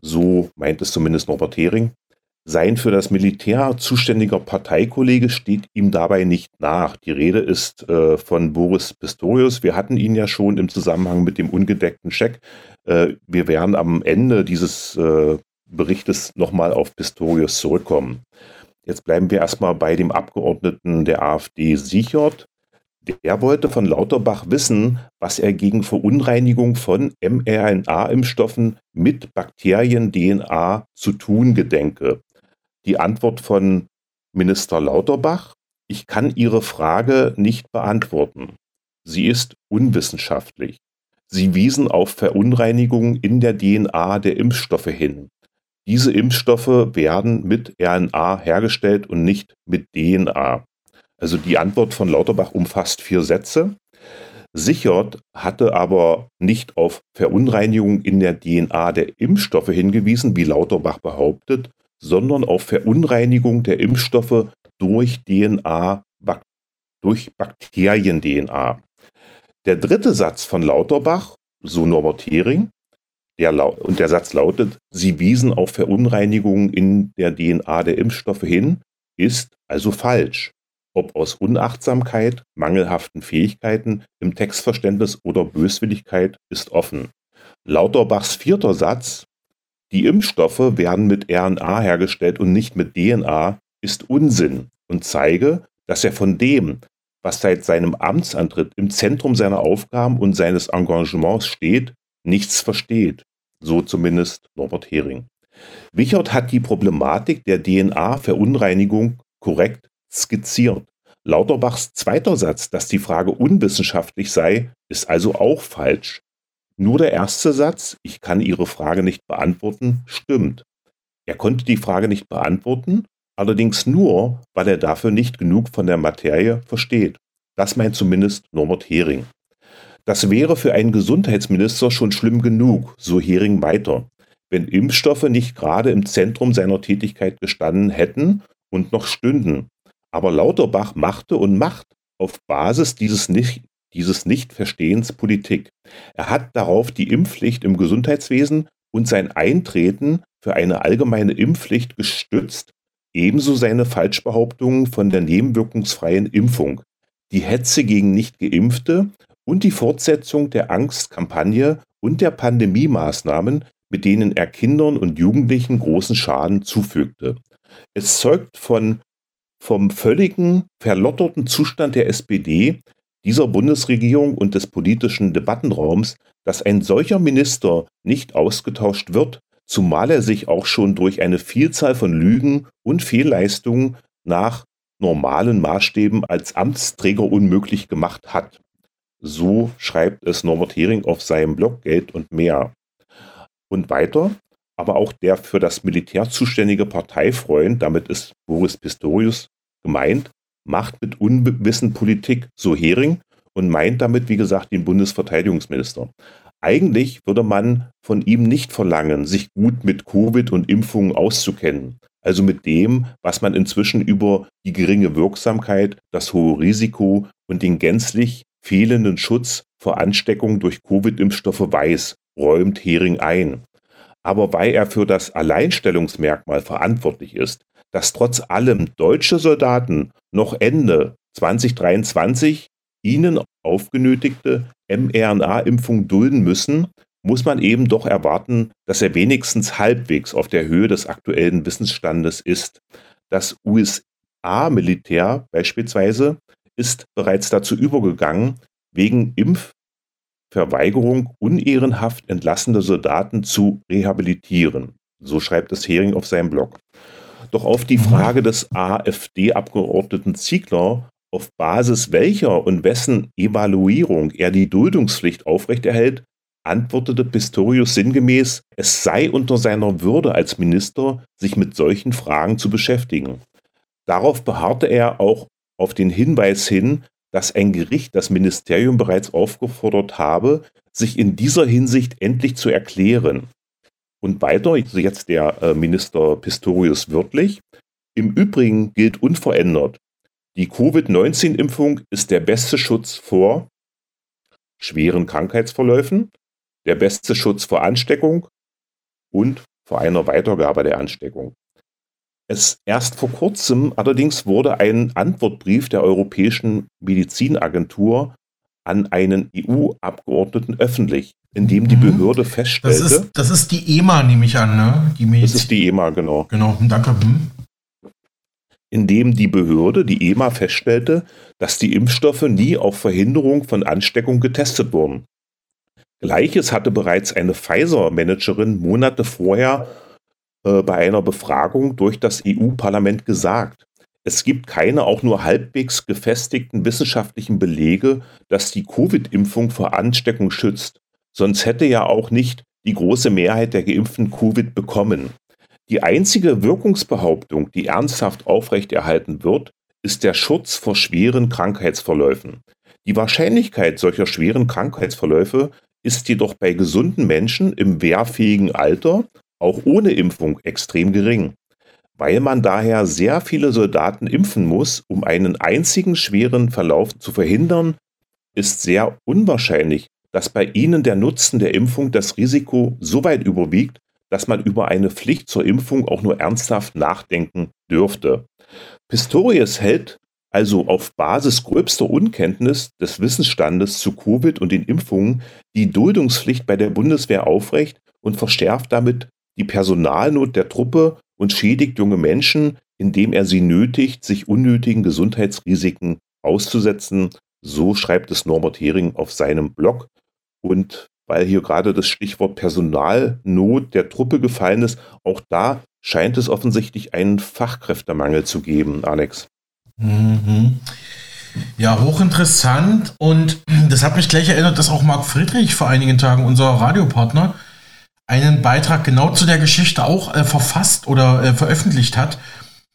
So meint es zumindest Norbert Hering. Sein für das Militär zuständiger Parteikollege steht ihm dabei nicht nach. Die Rede ist äh, von Boris Pistorius. Wir hatten ihn ja schon im Zusammenhang mit dem ungedeckten Scheck. Äh, wir werden am Ende dieses äh, Berichtes nochmal auf Pistorius zurückkommen. Jetzt bleiben wir erstmal bei dem Abgeordneten der AfD Sichert. Der wollte von Lauterbach wissen, was er gegen Verunreinigung von mRNA-Impfstoffen mit Bakterien-DNA zu tun gedenke. Die Antwort von Minister Lauterbach, ich kann Ihre Frage nicht beantworten. Sie ist unwissenschaftlich. Sie wiesen auf Verunreinigungen in der DNA der Impfstoffe hin. Diese Impfstoffe werden mit RNA hergestellt und nicht mit DNA. Also die Antwort von Lauterbach umfasst vier Sätze. Sichert hatte aber nicht auf Verunreinigung in der DNA der Impfstoffe hingewiesen, wie Lauterbach behauptet, sondern auf Verunreinigung der Impfstoffe durch DNA, durch Bakterien-DNA. Der dritte Satz von Lauterbach, so Norbert Hering, der und der Satz lautet, sie wiesen auf Verunreinigungen in der DNA der Impfstoffe hin, ist also falsch. Ob aus Unachtsamkeit, mangelhaften Fähigkeiten im Textverständnis oder Böswilligkeit ist offen. Lauterbachs vierter Satz, die Impfstoffe werden mit RNA hergestellt und nicht mit DNA, ist Unsinn und zeige, dass er von dem, was seit seinem Amtsantritt im Zentrum seiner Aufgaben und seines Engagements steht, nichts versteht. So zumindest Norbert Hering. Wichert hat die Problematik der DNA-Verunreinigung korrekt skizziert. Lauterbachs zweiter Satz, dass die Frage unwissenschaftlich sei, ist also auch falsch. Nur der erste Satz, ich kann Ihre Frage nicht beantworten, stimmt. Er konnte die Frage nicht beantworten, allerdings nur, weil er dafür nicht genug von der Materie versteht. Das meint zumindest Norbert Hering. Das wäre für einen Gesundheitsminister schon schlimm genug, so Hering weiter, wenn Impfstoffe nicht gerade im Zentrum seiner Tätigkeit gestanden hätten und noch stünden. Aber Lauterbach machte und macht auf Basis dieses nicht, dieses Nichtverstehens Politik. Er hat darauf die Impfpflicht im Gesundheitswesen und sein Eintreten für eine allgemeine Impfpflicht gestützt, ebenso seine Falschbehauptungen von der nebenwirkungsfreien Impfung. die Hetze gegen Nichtgeimpfte und die Fortsetzung der Angstkampagne und der Pandemiemaßnahmen, mit denen er Kindern und Jugendlichen großen Schaden zufügte. Es zeugt von, vom völligen, verlotterten Zustand der SPD, dieser Bundesregierung und des politischen Debattenraums, dass ein solcher Minister nicht ausgetauscht wird, zumal er sich auch schon durch eine Vielzahl von Lügen und Fehlleistungen nach normalen Maßstäben als Amtsträger unmöglich gemacht hat. So schreibt es Norbert Hering auf seinem Blog Geld und mehr. Und weiter, aber auch der für das Militär zuständige Parteifreund, damit ist Boris Pistorius gemeint, macht mit Unwissen Politik, so Hering, und meint damit, wie gesagt, den Bundesverteidigungsminister. Eigentlich würde man von ihm nicht verlangen, sich gut mit Covid und Impfungen auszukennen. Also mit dem, was man inzwischen über die geringe Wirksamkeit, das hohe Risiko und den gänzlich fehlenden Schutz vor Ansteckung durch Covid-Impfstoffe weiß, räumt Hering ein. Aber weil er für das Alleinstellungsmerkmal verantwortlich ist, dass trotz allem deutsche Soldaten noch Ende 2023 ihnen aufgenötigte mRNA-Impfung dulden müssen, muss man eben doch erwarten, dass er wenigstens halbwegs auf der Höhe des aktuellen Wissensstandes ist. Das USA-Militär beispielsweise ist bereits dazu übergegangen, wegen Impfverweigerung unehrenhaft entlassene Soldaten zu rehabilitieren. So schreibt es Hering auf seinem Blog. Doch auf die mhm. Frage des AfD-Abgeordneten Ziegler, auf Basis welcher und wessen Evaluierung er die Duldungspflicht aufrechterhält, antwortete Pistorius sinngemäß, es sei unter seiner Würde als Minister, sich mit solchen Fragen zu beschäftigen. Darauf beharrte er auch auf den Hinweis hin, dass ein Gericht das Ministerium bereits aufgefordert habe, sich in dieser Hinsicht endlich zu erklären. Und weiter, also jetzt der äh, Minister Pistorius wörtlich, im Übrigen gilt unverändert, die Covid-19-Impfung ist der beste Schutz vor schweren Krankheitsverläufen, der beste Schutz vor Ansteckung und vor einer Weitergabe der Ansteckung. Es erst vor kurzem allerdings wurde ein Antwortbrief der Europäischen Medizinagentur an einen EU-Abgeordneten öffentlich, in dem die mhm. Behörde feststellte. Das ist, das ist die EMA, nehme ich an, ne? Die das ist die EMA, genau. Genau, danke. Hm. In dem die Behörde, die EMA, feststellte, dass die Impfstoffe nie auf Verhinderung von Ansteckung getestet wurden. Gleiches hatte bereits eine Pfizer-Managerin Monate vorher äh, bei einer Befragung durch das EU-Parlament gesagt. Es gibt keine auch nur halbwegs gefestigten wissenschaftlichen Belege, dass die Covid-Impfung vor Ansteckung schützt. Sonst hätte ja auch nicht die große Mehrheit der Geimpften Covid bekommen. Die einzige Wirkungsbehauptung, die ernsthaft aufrechterhalten wird, ist der Schutz vor schweren Krankheitsverläufen. Die Wahrscheinlichkeit solcher schweren Krankheitsverläufe ist jedoch bei gesunden Menschen im wehrfähigen Alter auch ohne Impfung extrem gering, weil man daher sehr viele Soldaten impfen muss, um einen einzigen schweren Verlauf zu verhindern, ist sehr unwahrscheinlich, dass bei ihnen der Nutzen der Impfung das Risiko so weit überwiegt, dass man über eine Pflicht zur Impfung auch nur ernsthaft nachdenken dürfte. Pistorius hält also auf Basis gröbster Unkenntnis des Wissensstandes zu Covid und den Impfungen die Duldungspflicht bei der Bundeswehr aufrecht und verschärft damit die Personalnot der Truppe und schädigt junge Menschen, indem er sie nötigt, sich unnötigen Gesundheitsrisiken auszusetzen. So schreibt es Norbert Hering auf seinem Blog. Und weil hier gerade das Stichwort Personalnot der Truppe gefallen ist, auch da scheint es offensichtlich einen Fachkräftemangel zu geben, Alex. Mhm. Ja, hochinteressant. Und das hat mich gleich erinnert, dass auch Marc Friedrich vor einigen Tagen, unser Radiopartner, einen Beitrag genau zu der Geschichte auch äh, verfasst oder äh, veröffentlicht hat.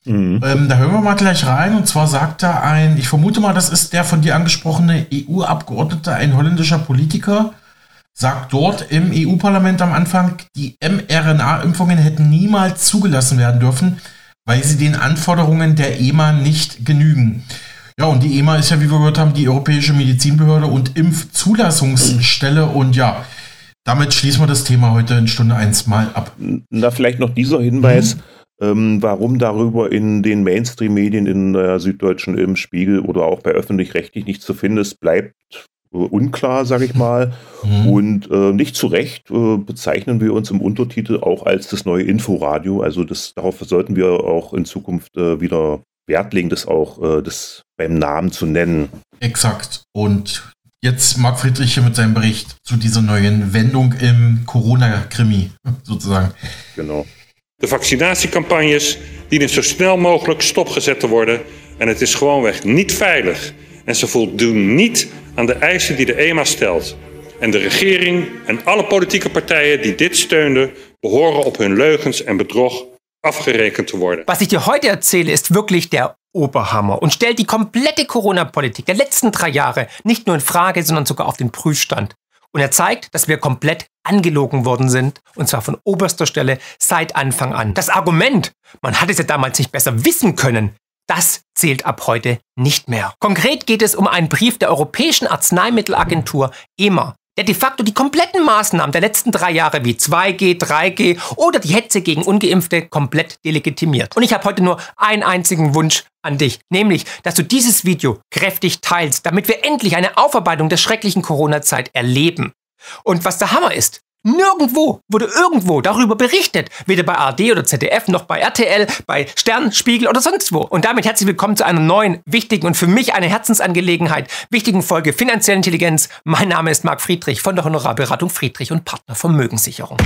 Mhm. Ähm, da hören wir mal gleich rein. Und zwar sagt da ein, ich vermute mal, das ist der von dir angesprochene EU-Abgeordnete, ein holländischer Politiker, sagt dort im EU-Parlament am Anfang, die mRNA-Impfungen hätten niemals zugelassen werden dürfen, weil sie den Anforderungen der EMA nicht genügen. Ja, und die EMA ist ja, wie wir gehört haben, die Europäische Medizinbehörde und Impfzulassungsstelle. Und ja, damit schließen wir das Thema heute in Stunde 1 mal ab. Na, vielleicht noch dieser Hinweis. Mhm. Ähm, warum darüber in den Mainstream-Medien, in der Süddeutschen, im Spiegel oder auch bei öffentlich-rechtlich nicht zu finden ist, bleibt unklar, sage ich mal. Mhm. Und äh, nicht zu Recht äh, bezeichnen wir uns im Untertitel auch als das neue Inforadio. Also das, darauf sollten wir auch in Zukunft äh, wieder Wert legen, das auch äh, das beim Namen zu nennen. Exakt. Und jetzt Marc Friedrich hier mit seinem Bericht zu dieser neuen Wendung im Corona-Krimi sozusagen. Genau. De vaccinatiecampagnes dienen zo snel mogelijk stopgezet te worden en het is gewoonweg niet veilig. En ze voldoen niet aan de eisen die de EMA stelt. En de regering en alle politieke partijen die dit steunden, behoren op hun leugens en bedrog afgerekend te worden. Was ich dir heute erzähle, ist wirklich der Oberhammer und stellt die komplette Corona-Politik der letzten drei Jahre nicht nur in Frage, sondern sogar auf den Prüfstand. Und er zeigt, dass wir komplett angelogen worden sind, und zwar von oberster Stelle seit Anfang an. Das Argument, man hat es ja damals nicht besser wissen können, das zählt ab heute nicht mehr. Konkret geht es um einen Brief der Europäischen Arzneimittelagentur EMA, der de facto die kompletten Maßnahmen der letzten drei Jahre wie 2G, 3G oder die Hetze gegen ungeimpfte komplett delegitimiert. Und ich habe heute nur einen einzigen Wunsch an dich, nämlich, dass du dieses Video kräftig teilst, damit wir endlich eine Aufarbeitung der schrecklichen Corona-Zeit erleben. Und was der Hammer ist, Nirgendwo wurde irgendwo darüber berichtet. Weder bei ARD oder ZDF noch bei RTL, bei Stern, Spiegel oder sonst wo. Und damit herzlich willkommen zu einer neuen, wichtigen und für mich eine Herzensangelegenheit, wichtigen Folge Finanzielle Intelligenz. Mein Name ist Marc Friedrich von der Honorarberatung Friedrich und Partner Vermögenssicherung.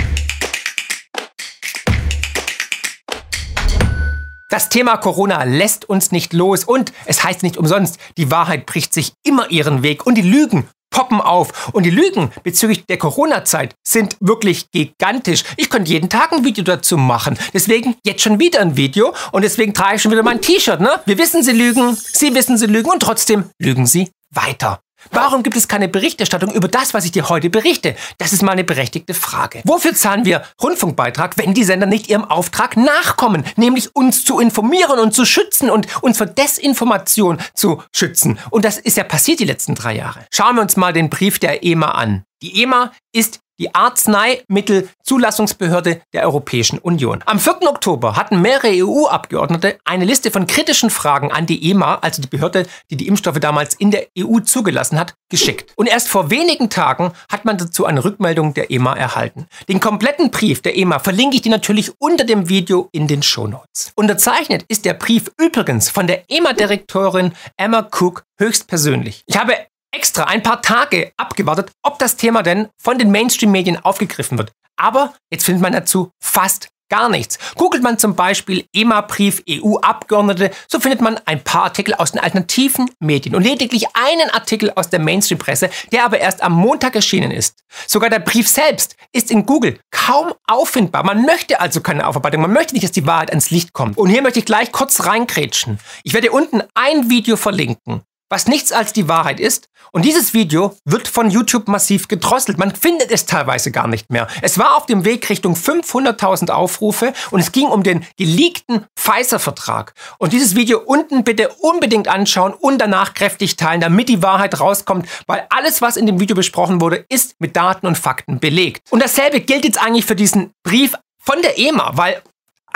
Das Thema Corona lässt uns nicht los und es heißt nicht umsonst, die Wahrheit bricht sich immer ihren Weg und die Lügen poppen auf. Und die Lügen bezüglich der Corona-Zeit sind wirklich gigantisch. Ich könnte jeden Tag ein Video dazu machen. Deswegen jetzt schon wieder ein Video und deswegen trage ich schon wieder mein T-Shirt. Ne? Wir wissen, sie lügen, sie wissen, sie lügen und trotzdem lügen sie weiter. Warum gibt es keine Berichterstattung über das, was ich dir heute berichte? Das ist mal eine berechtigte Frage. Wofür zahlen wir Rundfunkbeitrag, wenn die Sender nicht ihrem Auftrag nachkommen, nämlich uns zu informieren und zu schützen und uns vor Desinformation zu schützen? Und das ist ja passiert die letzten drei Jahre. Schauen wir uns mal den Brief der EMA an. Die EMA ist die Arzneimittelzulassungsbehörde der Europäischen Union. Am 4. Oktober hatten mehrere EU-Abgeordnete eine Liste von kritischen Fragen an die EMA, also die Behörde, die die Impfstoffe damals in der EU zugelassen hat, geschickt. Und erst vor wenigen Tagen hat man dazu eine Rückmeldung der EMA erhalten. Den kompletten Brief der EMA verlinke ich dir natürlich unter dem Video in den Shownotes. Unterzeichnet ist der Brief übrigens von der EMA-Direktorin Emma Cook höchstpersönlich. Ich habe extra ein paar Tage abgewartet, ob das Thema denn von den Mainstream-Medien aufgegriffen wird. Aber jetzt findet man dazu fast gar nichts. Googelt man zum Beispiel EMA-Brief EU-Abgeordnete, so findet man ein paar Artikel aus den alternativen Medien und lediglich einen Artikel aus der Mainstream-Presse, der aber erst am Montag erschienen ist. Sogar der Brief selbst ist in Google kaum auffindbar. Man möchte also keine Aufarbeitung, man möchte nicht, dass die Wahrheit ans Licht kommt. Und hier möchte ich gleich kurz reinkrätschen. Ich werde unten ein Video verlinken was nichts als die Wahrheit ist. Und dieses Video wird von YouTube massiv gedrosselt. Man findet es teilweise gar nicht mehr. Es war auf dem Weg Richtung 500.000 Aufrufe und es ging um den geleakten Pfizer-Vertrag. Und dieses Video unten bitte unbedingt anschauen und danach kräftig teilen, damit die Wahrheit rauskommt, weil alles, was in dem Video besprochen wurde, ist mit Daten und Fakten belegt. Und dasselbe gilt jetzt eigentlich für diesen Brief von der EMA, weil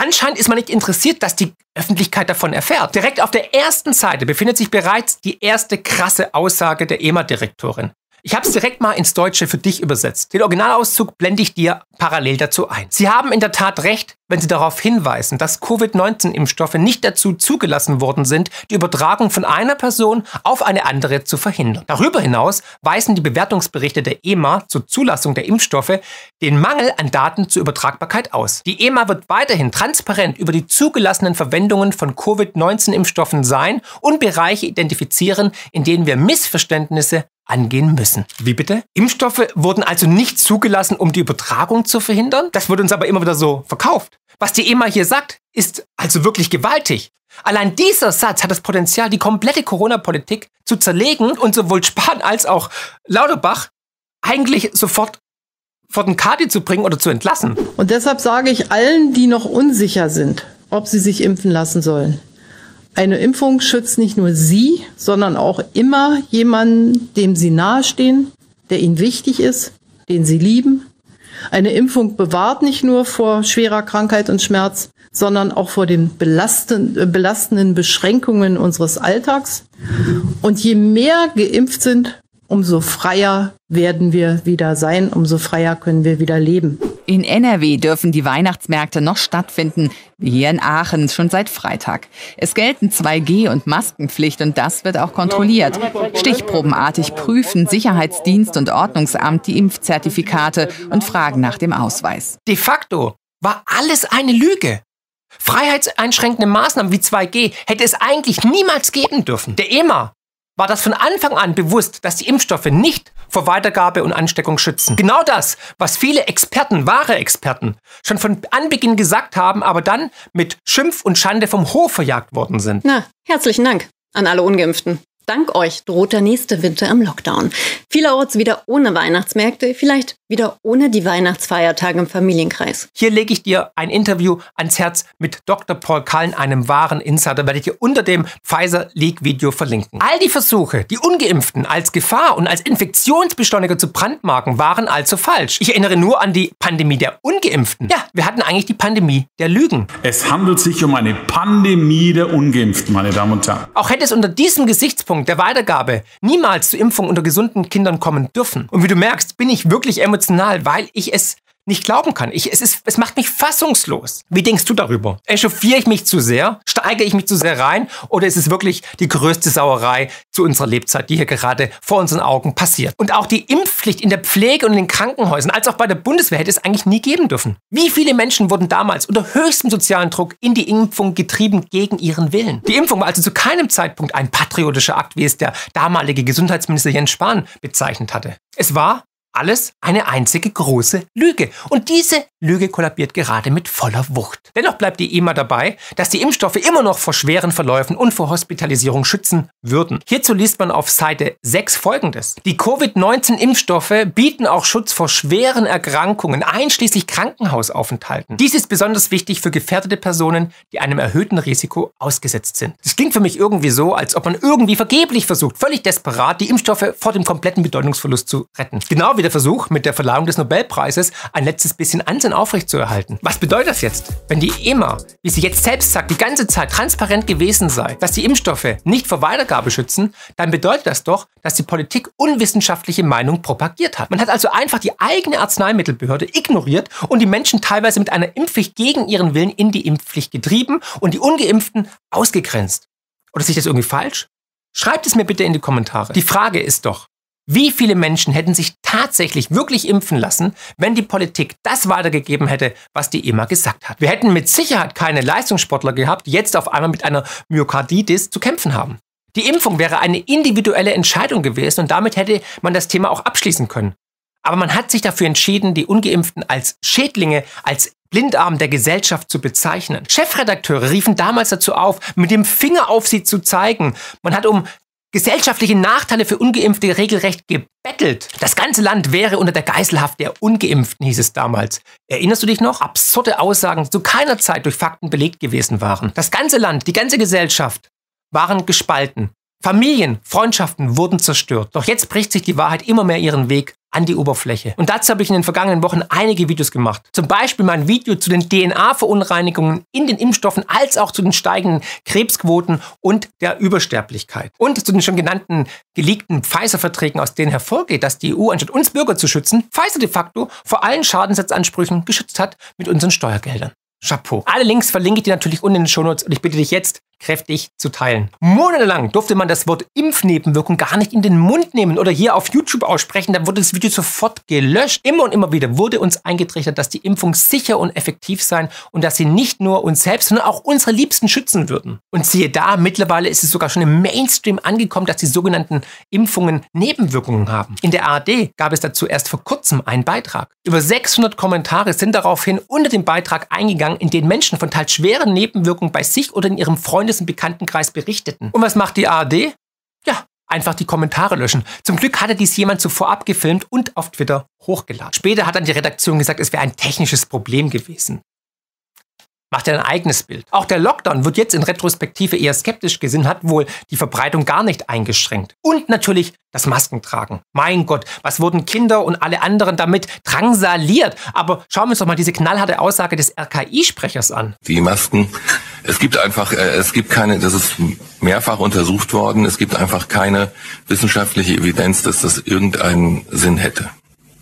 Anscheinend ist man nicht interessiert, dass die Öffentlichkeit davon erfährt. Direkt auf der ersten Seite befindet sich bereits die erste krasse Aussage der EMA-Direktorin. Ich habe es direkt mal ins Deutsche für dich übersetzt. Den Originalauszug blende ich dir parallel dazu ein. Sie haben in der Tat recht, wenn Sie darauf hinweisen, dass Covid-19-Impfstoffe nicht dazu zugelassen worden sind, die Übertragung von einer Person auf eine andere zu verhindern. Darüber hinaus weisen die Bewertungsberichte der EMA zur Zulassung der Impfstoffe den Mangel an Daten zur Übertragbarkeit aus. Die EMA wird weiterhin transparent über die zugelassenen Verwendungen von Covid-19-Impfstoffen sein und Bereiche identifizieren, in denen wir Missverständnisse angehen müssen. Wie bitte? Impfstoffe wurden also nicht zugelassen, um die Übertragung zu verhindern? Das wird uns aber immer wieder so verkauft. Was die EMA hier sagt, ist also wirklich gewaltig. Allein dieser Satz hat das Potenzial, die komplette Corona-Politik zu zerlegen und sowohl Spahn als auch Lauterbach eigentlich sofort vor den Kadi zu bringen oder zu entlassen. Und deshalb sage ich allen, die noch unsicher sind, ob sie sich impfen lassen sollen. Eine Impfung schützt nicht nur Sie, sondern auch immer jemanden, dem Sie nahestehen, der Ihnen wichtig ist, den Sie lieben. Eine Impfung bewahrt nicht nur vor schwerer Krankheit und Schmerz, sondern auch vor den belastenden, äh, belastenden Beschränkungen unseres Alltags. Und je mehr geimpft sind, umso freier werden wir wieder sein, umso freier können wir wieder leben. In NRW dürfen die Weihnachtsmärkte noch stattfinden, wie hier in Aachen schon seit Freitag. Es gelten 2G und Maskenpflicht und das wird auch kontrolliert. Stichprobenartig prüfen Sicherheitsdienst und Ordnungsamt die Impfzertifikate und fragen nach dem Ausweis. De facto war alles eine Lüge. Freiheitseinschränkende Maßnahmen wie 2G hätte es eigentlich niemals geben dürfen. Der EMA war das von Anfang an bewusst, dass die Impfstoffe nicht vor Weitergabe und Ansteckung schützen. Genau das, was viele Experten, wahre Experten, schon von Anbeginn gesagt haben, aber dann mit Schimpf und Schande vom Hof verjagt worden sind. Na, herzlichen Dank an alle Ungeimpften. Dank euch droht der nächste Winter im Lockdown. Vielerorts wieder ohne Weihnachtsmärkte, vielleicht wieder ohne die Weihnachtsfeiertage im Familienkreis. Hier lege ich dir ein Interview ans Herz mit Dr. Paul Kallen, einem wahren Insider, werde ich dir unter dem Pfizer Leak Video verlinken. All die Versuche, die Ungeimpften als Gefahr und als Infektionsbeschleuniger zu brandmarken, waren allzu falsch. Ich erinnere nur an die Pandemie der Ungeimpften. Ja, wir hatten eigentlich die Pandemie der Lügen. Es handelt sich um eine Pandemie der Ungeimpften, meine Damen und Herren. Auch hätte es unter diesem Gesichtspunkt der Weitergabe niemals zu Impfungen unter gesunden Kindern kommen dürfen. Und wie du merkst, bin ich wirklich emotional, weil ich es nicht glauben kann. Ich, es, ist, es macht mich fassungslos. Wie denkst du darüber? Echauffiere ich mich zu sehr? Steige ich mich zu sehr rein? Oder ist es wirklich die größte Sauerei zu unserer Lebzeit, die hier gerade vor unseren Augen passiert? Und auch die Impfpflicht in der Pflege und in den Krankenhäusern, als auch bei der Bundeswehr, hätte es eigentlich nie geben dürfen. Wie viele Menschen wurden damals unter höchstem sozialen Druck in die Impfung getrieben gegen ihren Willen? Die Impfung war also zu keinem Zeitpunkt ein patriotischer Akt, wie es der damalige Gesundheitsminister Jens Spahn bezeichnet hatte. Es war alles eine einzige große Lüge. Und diese Lüge kollabiert gerade mit voller Wucht. Dennoch bleibt die EMA dabei, dass die Impfstoffe immer noch vor schweren Verläufen und vor Hospitalisierung schützen würden. Hierzu liest man auf Seite 6 folgendes. Die Covid-19-Impfstoffe bieten auch Schutz vor schweren Erkrankungen, einschließlich Krankenhausaufenthalten. Dies ist besonders wichtig für gefährdete Personen, die einem erhöhten Risiko ausgesetzt sind. Das klingt für mich irgendwie so, als ob man irgendwie vergeblich versucht, völlig desperat, die Impfstoffe vor dem kompletten Bedeutungsverlust zu retten. Genau wie der Versuch, mit der Verleihung des Nobelpreises ein letztes bisschen Ansehen aufrechtzuerhalten. Was bedeutet das jetzt? Wenn die EMA, wie sie jetzt selbst sagt, die ganze Zeit transparent gewesen sei, dass die Impfstoffe nicht vor Weitergabe schützen, dann bedeutet das doch, dass die Politik unwissenschaftliche Meinung propagiert hat. Man hat also einfach die eigene Arzneimittelbehörde ignoriert und die Menschen teilweise mit einer Impfpflicht gegen ihren Willen in die Impfpflicht getrieben und die Ungeimpften ausgegrenzt. Oder sehe ich das irgendwie falsch? Schreibt es mir bitte in die Kommentare. Die Frage ist doch, wie viele Menschen hätten sich tatsächlich wirklich impfen lassen, wenn die Politik das weitergegeben hätte, was die EMA gesagt hat? Wir hätten mit Sicherheit keine Leistungssportler gehabt, die jetzt auf einmal mit einer Myokarditis zu kämpfen haben. Die Impfung wäre eine individuelle Entscheidung gewesen und damit hätte man das Thema auch abschließen können. Aber man hat sich dafür entschieden, die ungeimpften als Schädlinge, als Blindarm der Gesellschaft zu bezeichnen. Chefredakteure riefen damals dazu auf, mit dem Finger auf sie zu zeigen. Man hat um gesellschaftliche Nachteile für Ungeimpfte regelrecht gebettelt. Das ganze Land wäre unter der Geiselhaft der Ungeimpften, hieß es damals. Erinnerst du dich noch? Absurde Aussagen, die zu keiner Zeit durch Fakten belegt gewesen waren. Das ganze Land, die ganze Gesellschaft waren gespalten. Familien, Freundschaften wurden zerstört. Doch jetzt bricht sich die Wahrheit immer mehr ihren Weg an die Oberfläche. Und dazu habe ich in den vergangenen Wochen einige Videos gemacht. Zum Beispiel mein Video zu den DNA-Verunreinigungen in den Impfstoffen, als auch zu den steigenden Krebsquoten und der Übersterblichkeit. Und zu den schon genannten geleakten Pfizer-Verträgen, aus denen hervorgeht, dass die EU, anstatt uns Bürger zu schützen, Pfizer de facto vor allen Schadensetzanspruchen geschützt hat mit unseren Steuergeldern. Chapeau. Alle Links verlinke ich dir natürlich unten in den Shownotes und ich bitte dich jetzt, kräftig zu teilen. Monatelang durfte man das Wort Impfnebenwirkung gar nicht in den Mund nehmen oder hier auf YouTube aussprechen, dann wurde das Video sofort gelöscht. Immer und immer wieder wurde uns eingetrichtert, dass die Impfung sicher und effektiv sein und dass sie nicht nur uns selbst, sondern auch unsere Liebsten schützen würden. Und siehe da, mittlerweile ist es sogar schon im Mainstream angekommen, dass die sogenannten Impfungen Nebenwirkungen haben. In der ARD gab es dazu erst vor kurzem einen Beitrag. Über 600 Kommentare sind daraufhin unter dem Beitrag eingegangen, in denen Menschen von teils schweren Nebenwirkungen bei sich oder in ihrem Freund Freundes- und Bekanntenkreis berichteten. Und was macht die ARD? Ja, einfach die Kommentare löschen. Zum Glück hatte dies jemand zuvor abgefilmt und auf Twitter hochgeladen. Später hat dann die Redaktion gesagt, es wäre ein technisches Problem gewesen. macht er ein eigenes Bild. Auch der Lockdown wird jetzt in Retrospektive eher skeptisch gesehen, hat wohl die Verbreitung gar nicht eingeschränkt. Und natürlich das Maskentragen. Mein Gott, was wurden Kinder und alle anderen damit drangsaliert? Aber schauen wir uns doch mal diese knallharte Aussage des RKI-Sprechers an. Die Masken, es gibt einfach, äh, es gibt keine, das ist mehrfach untersucht worden, es gibt einfach keine wissenschaftliche Evidenz, dass das irgendeinen Sinn hätte.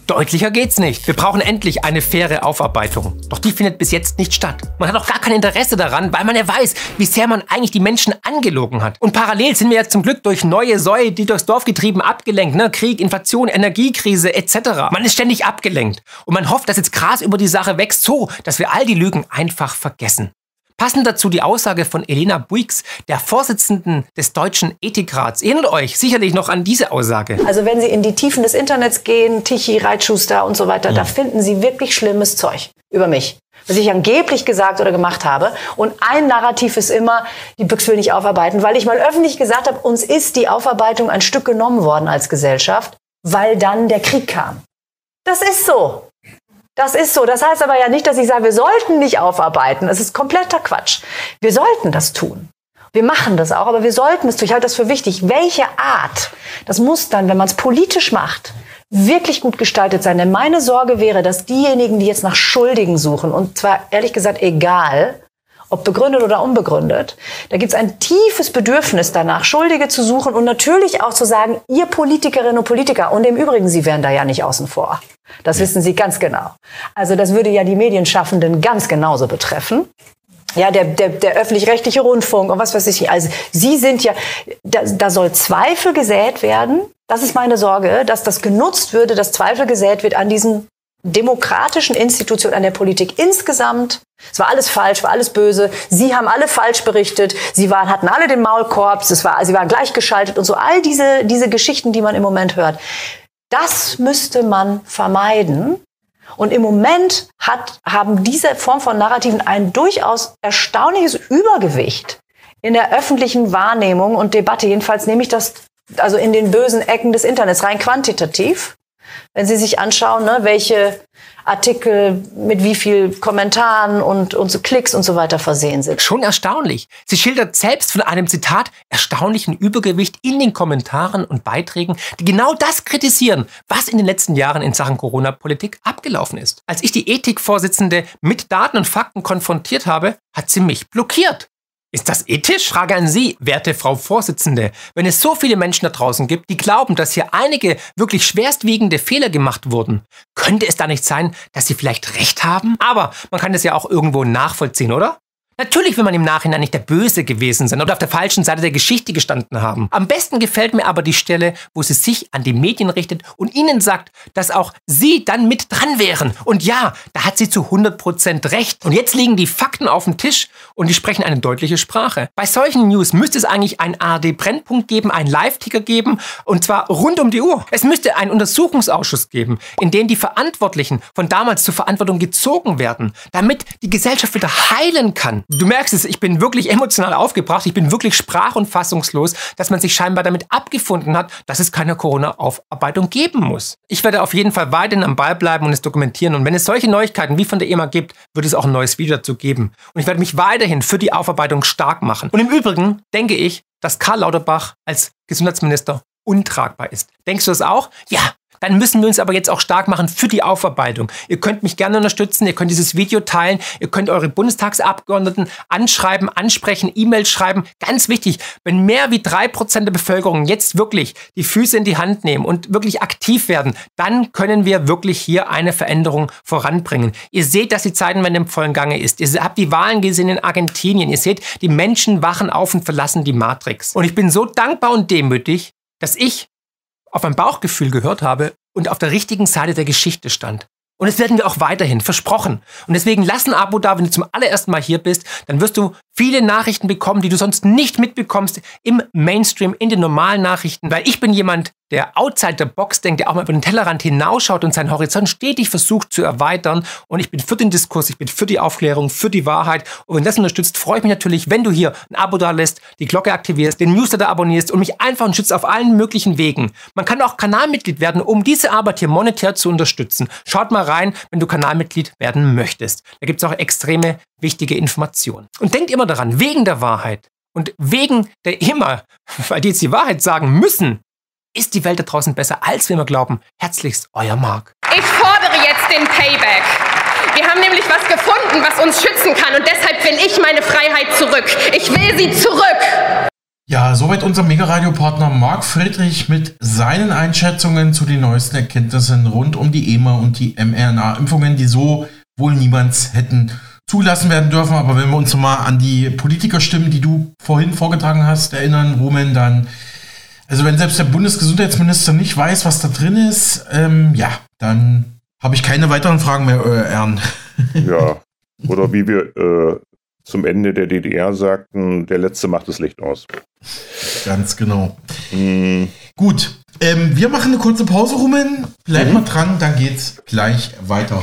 Deutlicher geht's nicht. Wir brauchen endlich eine faire Aufarbeitung. Doch die findet bis jetzt nicht statt. Man hat auch gar kein Interesse daran, weil man ja weiß, wie sehr man eigentlich die Menschen angelogen hat. Und parallel sind wir jetzt zum Glück durch neue Säue, die durchs Dorf getrieben, abgelenkt. Ne? Krieg, Inflation, Energiekrise etc. Man ist ständig abgelenkt. Und man hofft, dass jetzt Gras über die Sache wächst, so, dass wir all die Lügen einfach vergessen. Passend dazu die Aussage von Elena Buix, der Vorsitzenden des Deutschen Ethikrats. Erinnert euch sicherlich noch an diese Aussage. Also wenn Sie in die Tiefen des Internets gehen, Tichy, Reitschuster und so weiter, mhm. da finden Sie wirklich schlimmes Zeug über mich. Was ich angeblich gesagt oder gemacht habe. Und ein Narrativ ist immer, die Büchse will nicht aufarbeiten, weil ich mal öffentlich gesagt habe, uns ist die Aufarbeitung ein Stück genommen worden als Gesellschaft, weil dann der Krieg kam. Das ist so. Das ist so. Das heißt aber ja nicht, dass ich sage, wir sollten nicht aufarbeiten. Es ist kompletter Quatsch. Wir sollten das tun. Wir machen das auch, aber wir sollten es tun. Ich halte das für wichtig. Welche Art? Das muss dann, wenn man es politisch macht, wirklich gut gestaltet sein. Denn meine Sorge wäre, dass diejenigen, die jetzt nach Schuldigen suchen, und zwar ehrlich gesagt egal, ob begründet oder unbegründet. Da gibt es ein tiefes Bedürfnis danach, Schuldige zu suchen und natürlich auch zu sagen, ihr Politikerinnen und Politiker, und im Übrigen, Sie wären da ja nicht außen vor. Das wissen Sie ganz genau. Also das würde ja die Medienschaffenden ganz genauso betreffen. Ja, der, der, der öffentlich-rechtliche Rundfunk und was weiß ich. Also Sie sind ja, da, da soll Zweifel gesät werden. Das ist meine Sorge, dass das genutzt würde, dass Zweifel gesät wird an diesen demokratischen Institution, an der Politik insgesamt. Es war alles falsch, war alles böse. Sie haben alle falsch berichtet. Sie waren, hatten alle den Maulkorb. Es war, sie waren gleichgeschaltet und so. All diese, diese Geschichten, die man im Moment hört. Das müsste man vermeiden. Und im Moment hat, haben diese Form von Narrativen ein durchaus erstaunliches Übergewicht in der öffentlichen Wahrnehmung und Debatte. Jedenfalls nehme ich das also in den bösen Ecken des Internets rein quantitativ. Wenn Sie sich anschauen, ne, welche Artikel mit wie viel Kommentaren und, und so Klicks und so weiter versehen sind. Schon erstaunlich. Sie schildert selbst von einem Zitat erstaunlichen Übergewicht in den Kommentaren und Beiträgen, die genau das kritisieren, was in den letzten Jahren in Sachen Corona-Politik abgelaufen ist. Als ich die Ethikvorsitzende mit Daten und Fakten konfrontiert habe, hat sie mich blockiert. Ist das ethisch? Frage an Sie, werte Frau Vorsitzende. Wenn es so viele Menschen da draußen gibt, die glauben, dass hier einige wirklich schwerstwiegende Fehler gemacht wurden, könnte es da nicht sein, dass Sie vielleicht recht haben? Aber man kann das ja auch irgendwo nachvollziehen, oder? Natürlich will man im Nachhinein nicht der Böse gewesen sein oder auf der falschen Seite der Geschichte gestanden haben. Am besten gefällt mir aber die Stelle, wo sie sich an die Medien richtet und ihnen sagt, dass auch sie dann mit dran wären. Und ja, da hat sie zu 100% recht. Und jetzt liegen die Fakten auf dem Tisch und die sprechen eine deutliche Sprache. Bei solchen News müsste es eigentlich einen ARD-Brennpunkt geben, einen Live-Ticker geben und zwar rund um die Uhr. Es müsste einen Untersuchungsausschuss geben, in dem die Verantwortlichen von damals zur Verantwortung gezogen werden, damit die Gesellschaft wieder heilen kann. Du merkst es, ich bin wirklich emotional aufgebracht, ich bin wirklich sprach- und fassungslos, dass man sich scheinbar damit abgefunden hat, dass es keine Corona-Aufarbeitung geben muss. Ich werde auf jeden Fall weiterhin am Ball bleiben und es dokumentieren. Und wenn es solche Neuigkeiten wie von der EMA gibt, wird es auch ein neues Video dazu geben. Und ich werde mich weiterhin für die Aufarbeitung stark machen. Und im Übrigen denke ich, dass Karl Lauterbach als Gesundheitsminister untragbar ist. Denkst du das auch? Ja, dann müssen wir uns aber jetzt auch stark machen für die Aufarbeitung. Ihr könnt mich gerne unterstützen, ihr könnt dieses Video teilen, ihr könnt eure Bundestagsabgeordneten anschreiben, ansprechen, E-Mails schreiben. Ganz wichtig, wenn mehr wie drei Prozent der Bevölkerung jetzt wirklich die Füße in die Hand nehmen und wirklich aktiv werden, dann können wir wirklich hier eine Veränderung voranbringen. Ihr seht, dass die Zeitenwende im vollen Gange ist. Ihr habt die Wahlen gesehen in Argentinien. Ihr seht, die Menschen wachen auf und verlassen die Matrix. Und ich bin so dankbar und demütig, dass ich auf mein Bauchgefühl gehört habe und auf der richtigen Seite der Geschichte stand. Und das werden wir auch weiterhin, versprochen. Und deswegen lass ein Abo da, wenn du zum allerersten Mal hier bist, dann wirst du viele Nachrichten bekommen, die du sonst nicht mitbekommst im Mainstream, in den normalen Nachrichten, weil ich bin jemand, der outside the box denkt, der auch mal über den Tellerrand hinausschaut und seinen Horizont stetig versucht zu erweitern. Und ich bin für den Diskurs, ich bin für die Aufklärung, für die Wahrheit. Und wenn das unterstützt, freue ich mich natürlich, wenn du hier ein Abo da lässt, die Glocke aktivierst, den Newsletter abonnierst und mich einfach unterstützt auf allen möglichen Wegen. Man kann auch Kanalmitglied werden, um diese Arbeit hier monetär zu unterstützen. Schaut mal rein, wenn du Kanalmitglied werden möchtest. Da gibt es auch extreme wichtige Informationen. Und denkt immer daran, wegen der Wahrheit und wegen der immer, weil die jetzt die Wahrheit sagen müssen, ist die Welt da draußen besser, als wir immer glauben. Herzlichst, euer Marc. Ich fordere jetzt den Payback. Wir haben nämlich was gefunden, was uns schützen kann und deshalb will ich meine Freiheit zurück. Ich will sie zurück. Ja, soweit unser Mega-Radio-Partner Marc Friedrich mit seinen Einschätzungen zu den neuesten Erkenntnissen rund um die EMA und die mRNA-Impfungen, die so wohl niemals hätten zulassen werden dürfen. Aber wenn wir uns mal an die Politikerstimmen, die du vorhin vorgetragen hast, erinnern, Rumen, dann also wenn selbst der Bundesgesundheitsminister nicht weiß, was da drin ist, ähm, ja, dann habe ich keine weiteren Fragen mehr, äh, Ern. ja, oder wie wir äh, zum Ende der DDR sagten, der Letzte macht das Licht aus. Ganz genau. Mhm. Gut, ähm, wir machen eine kurze Pause, Rumen. Bleibt mhm. mal dran, dann geht's gleich weiter.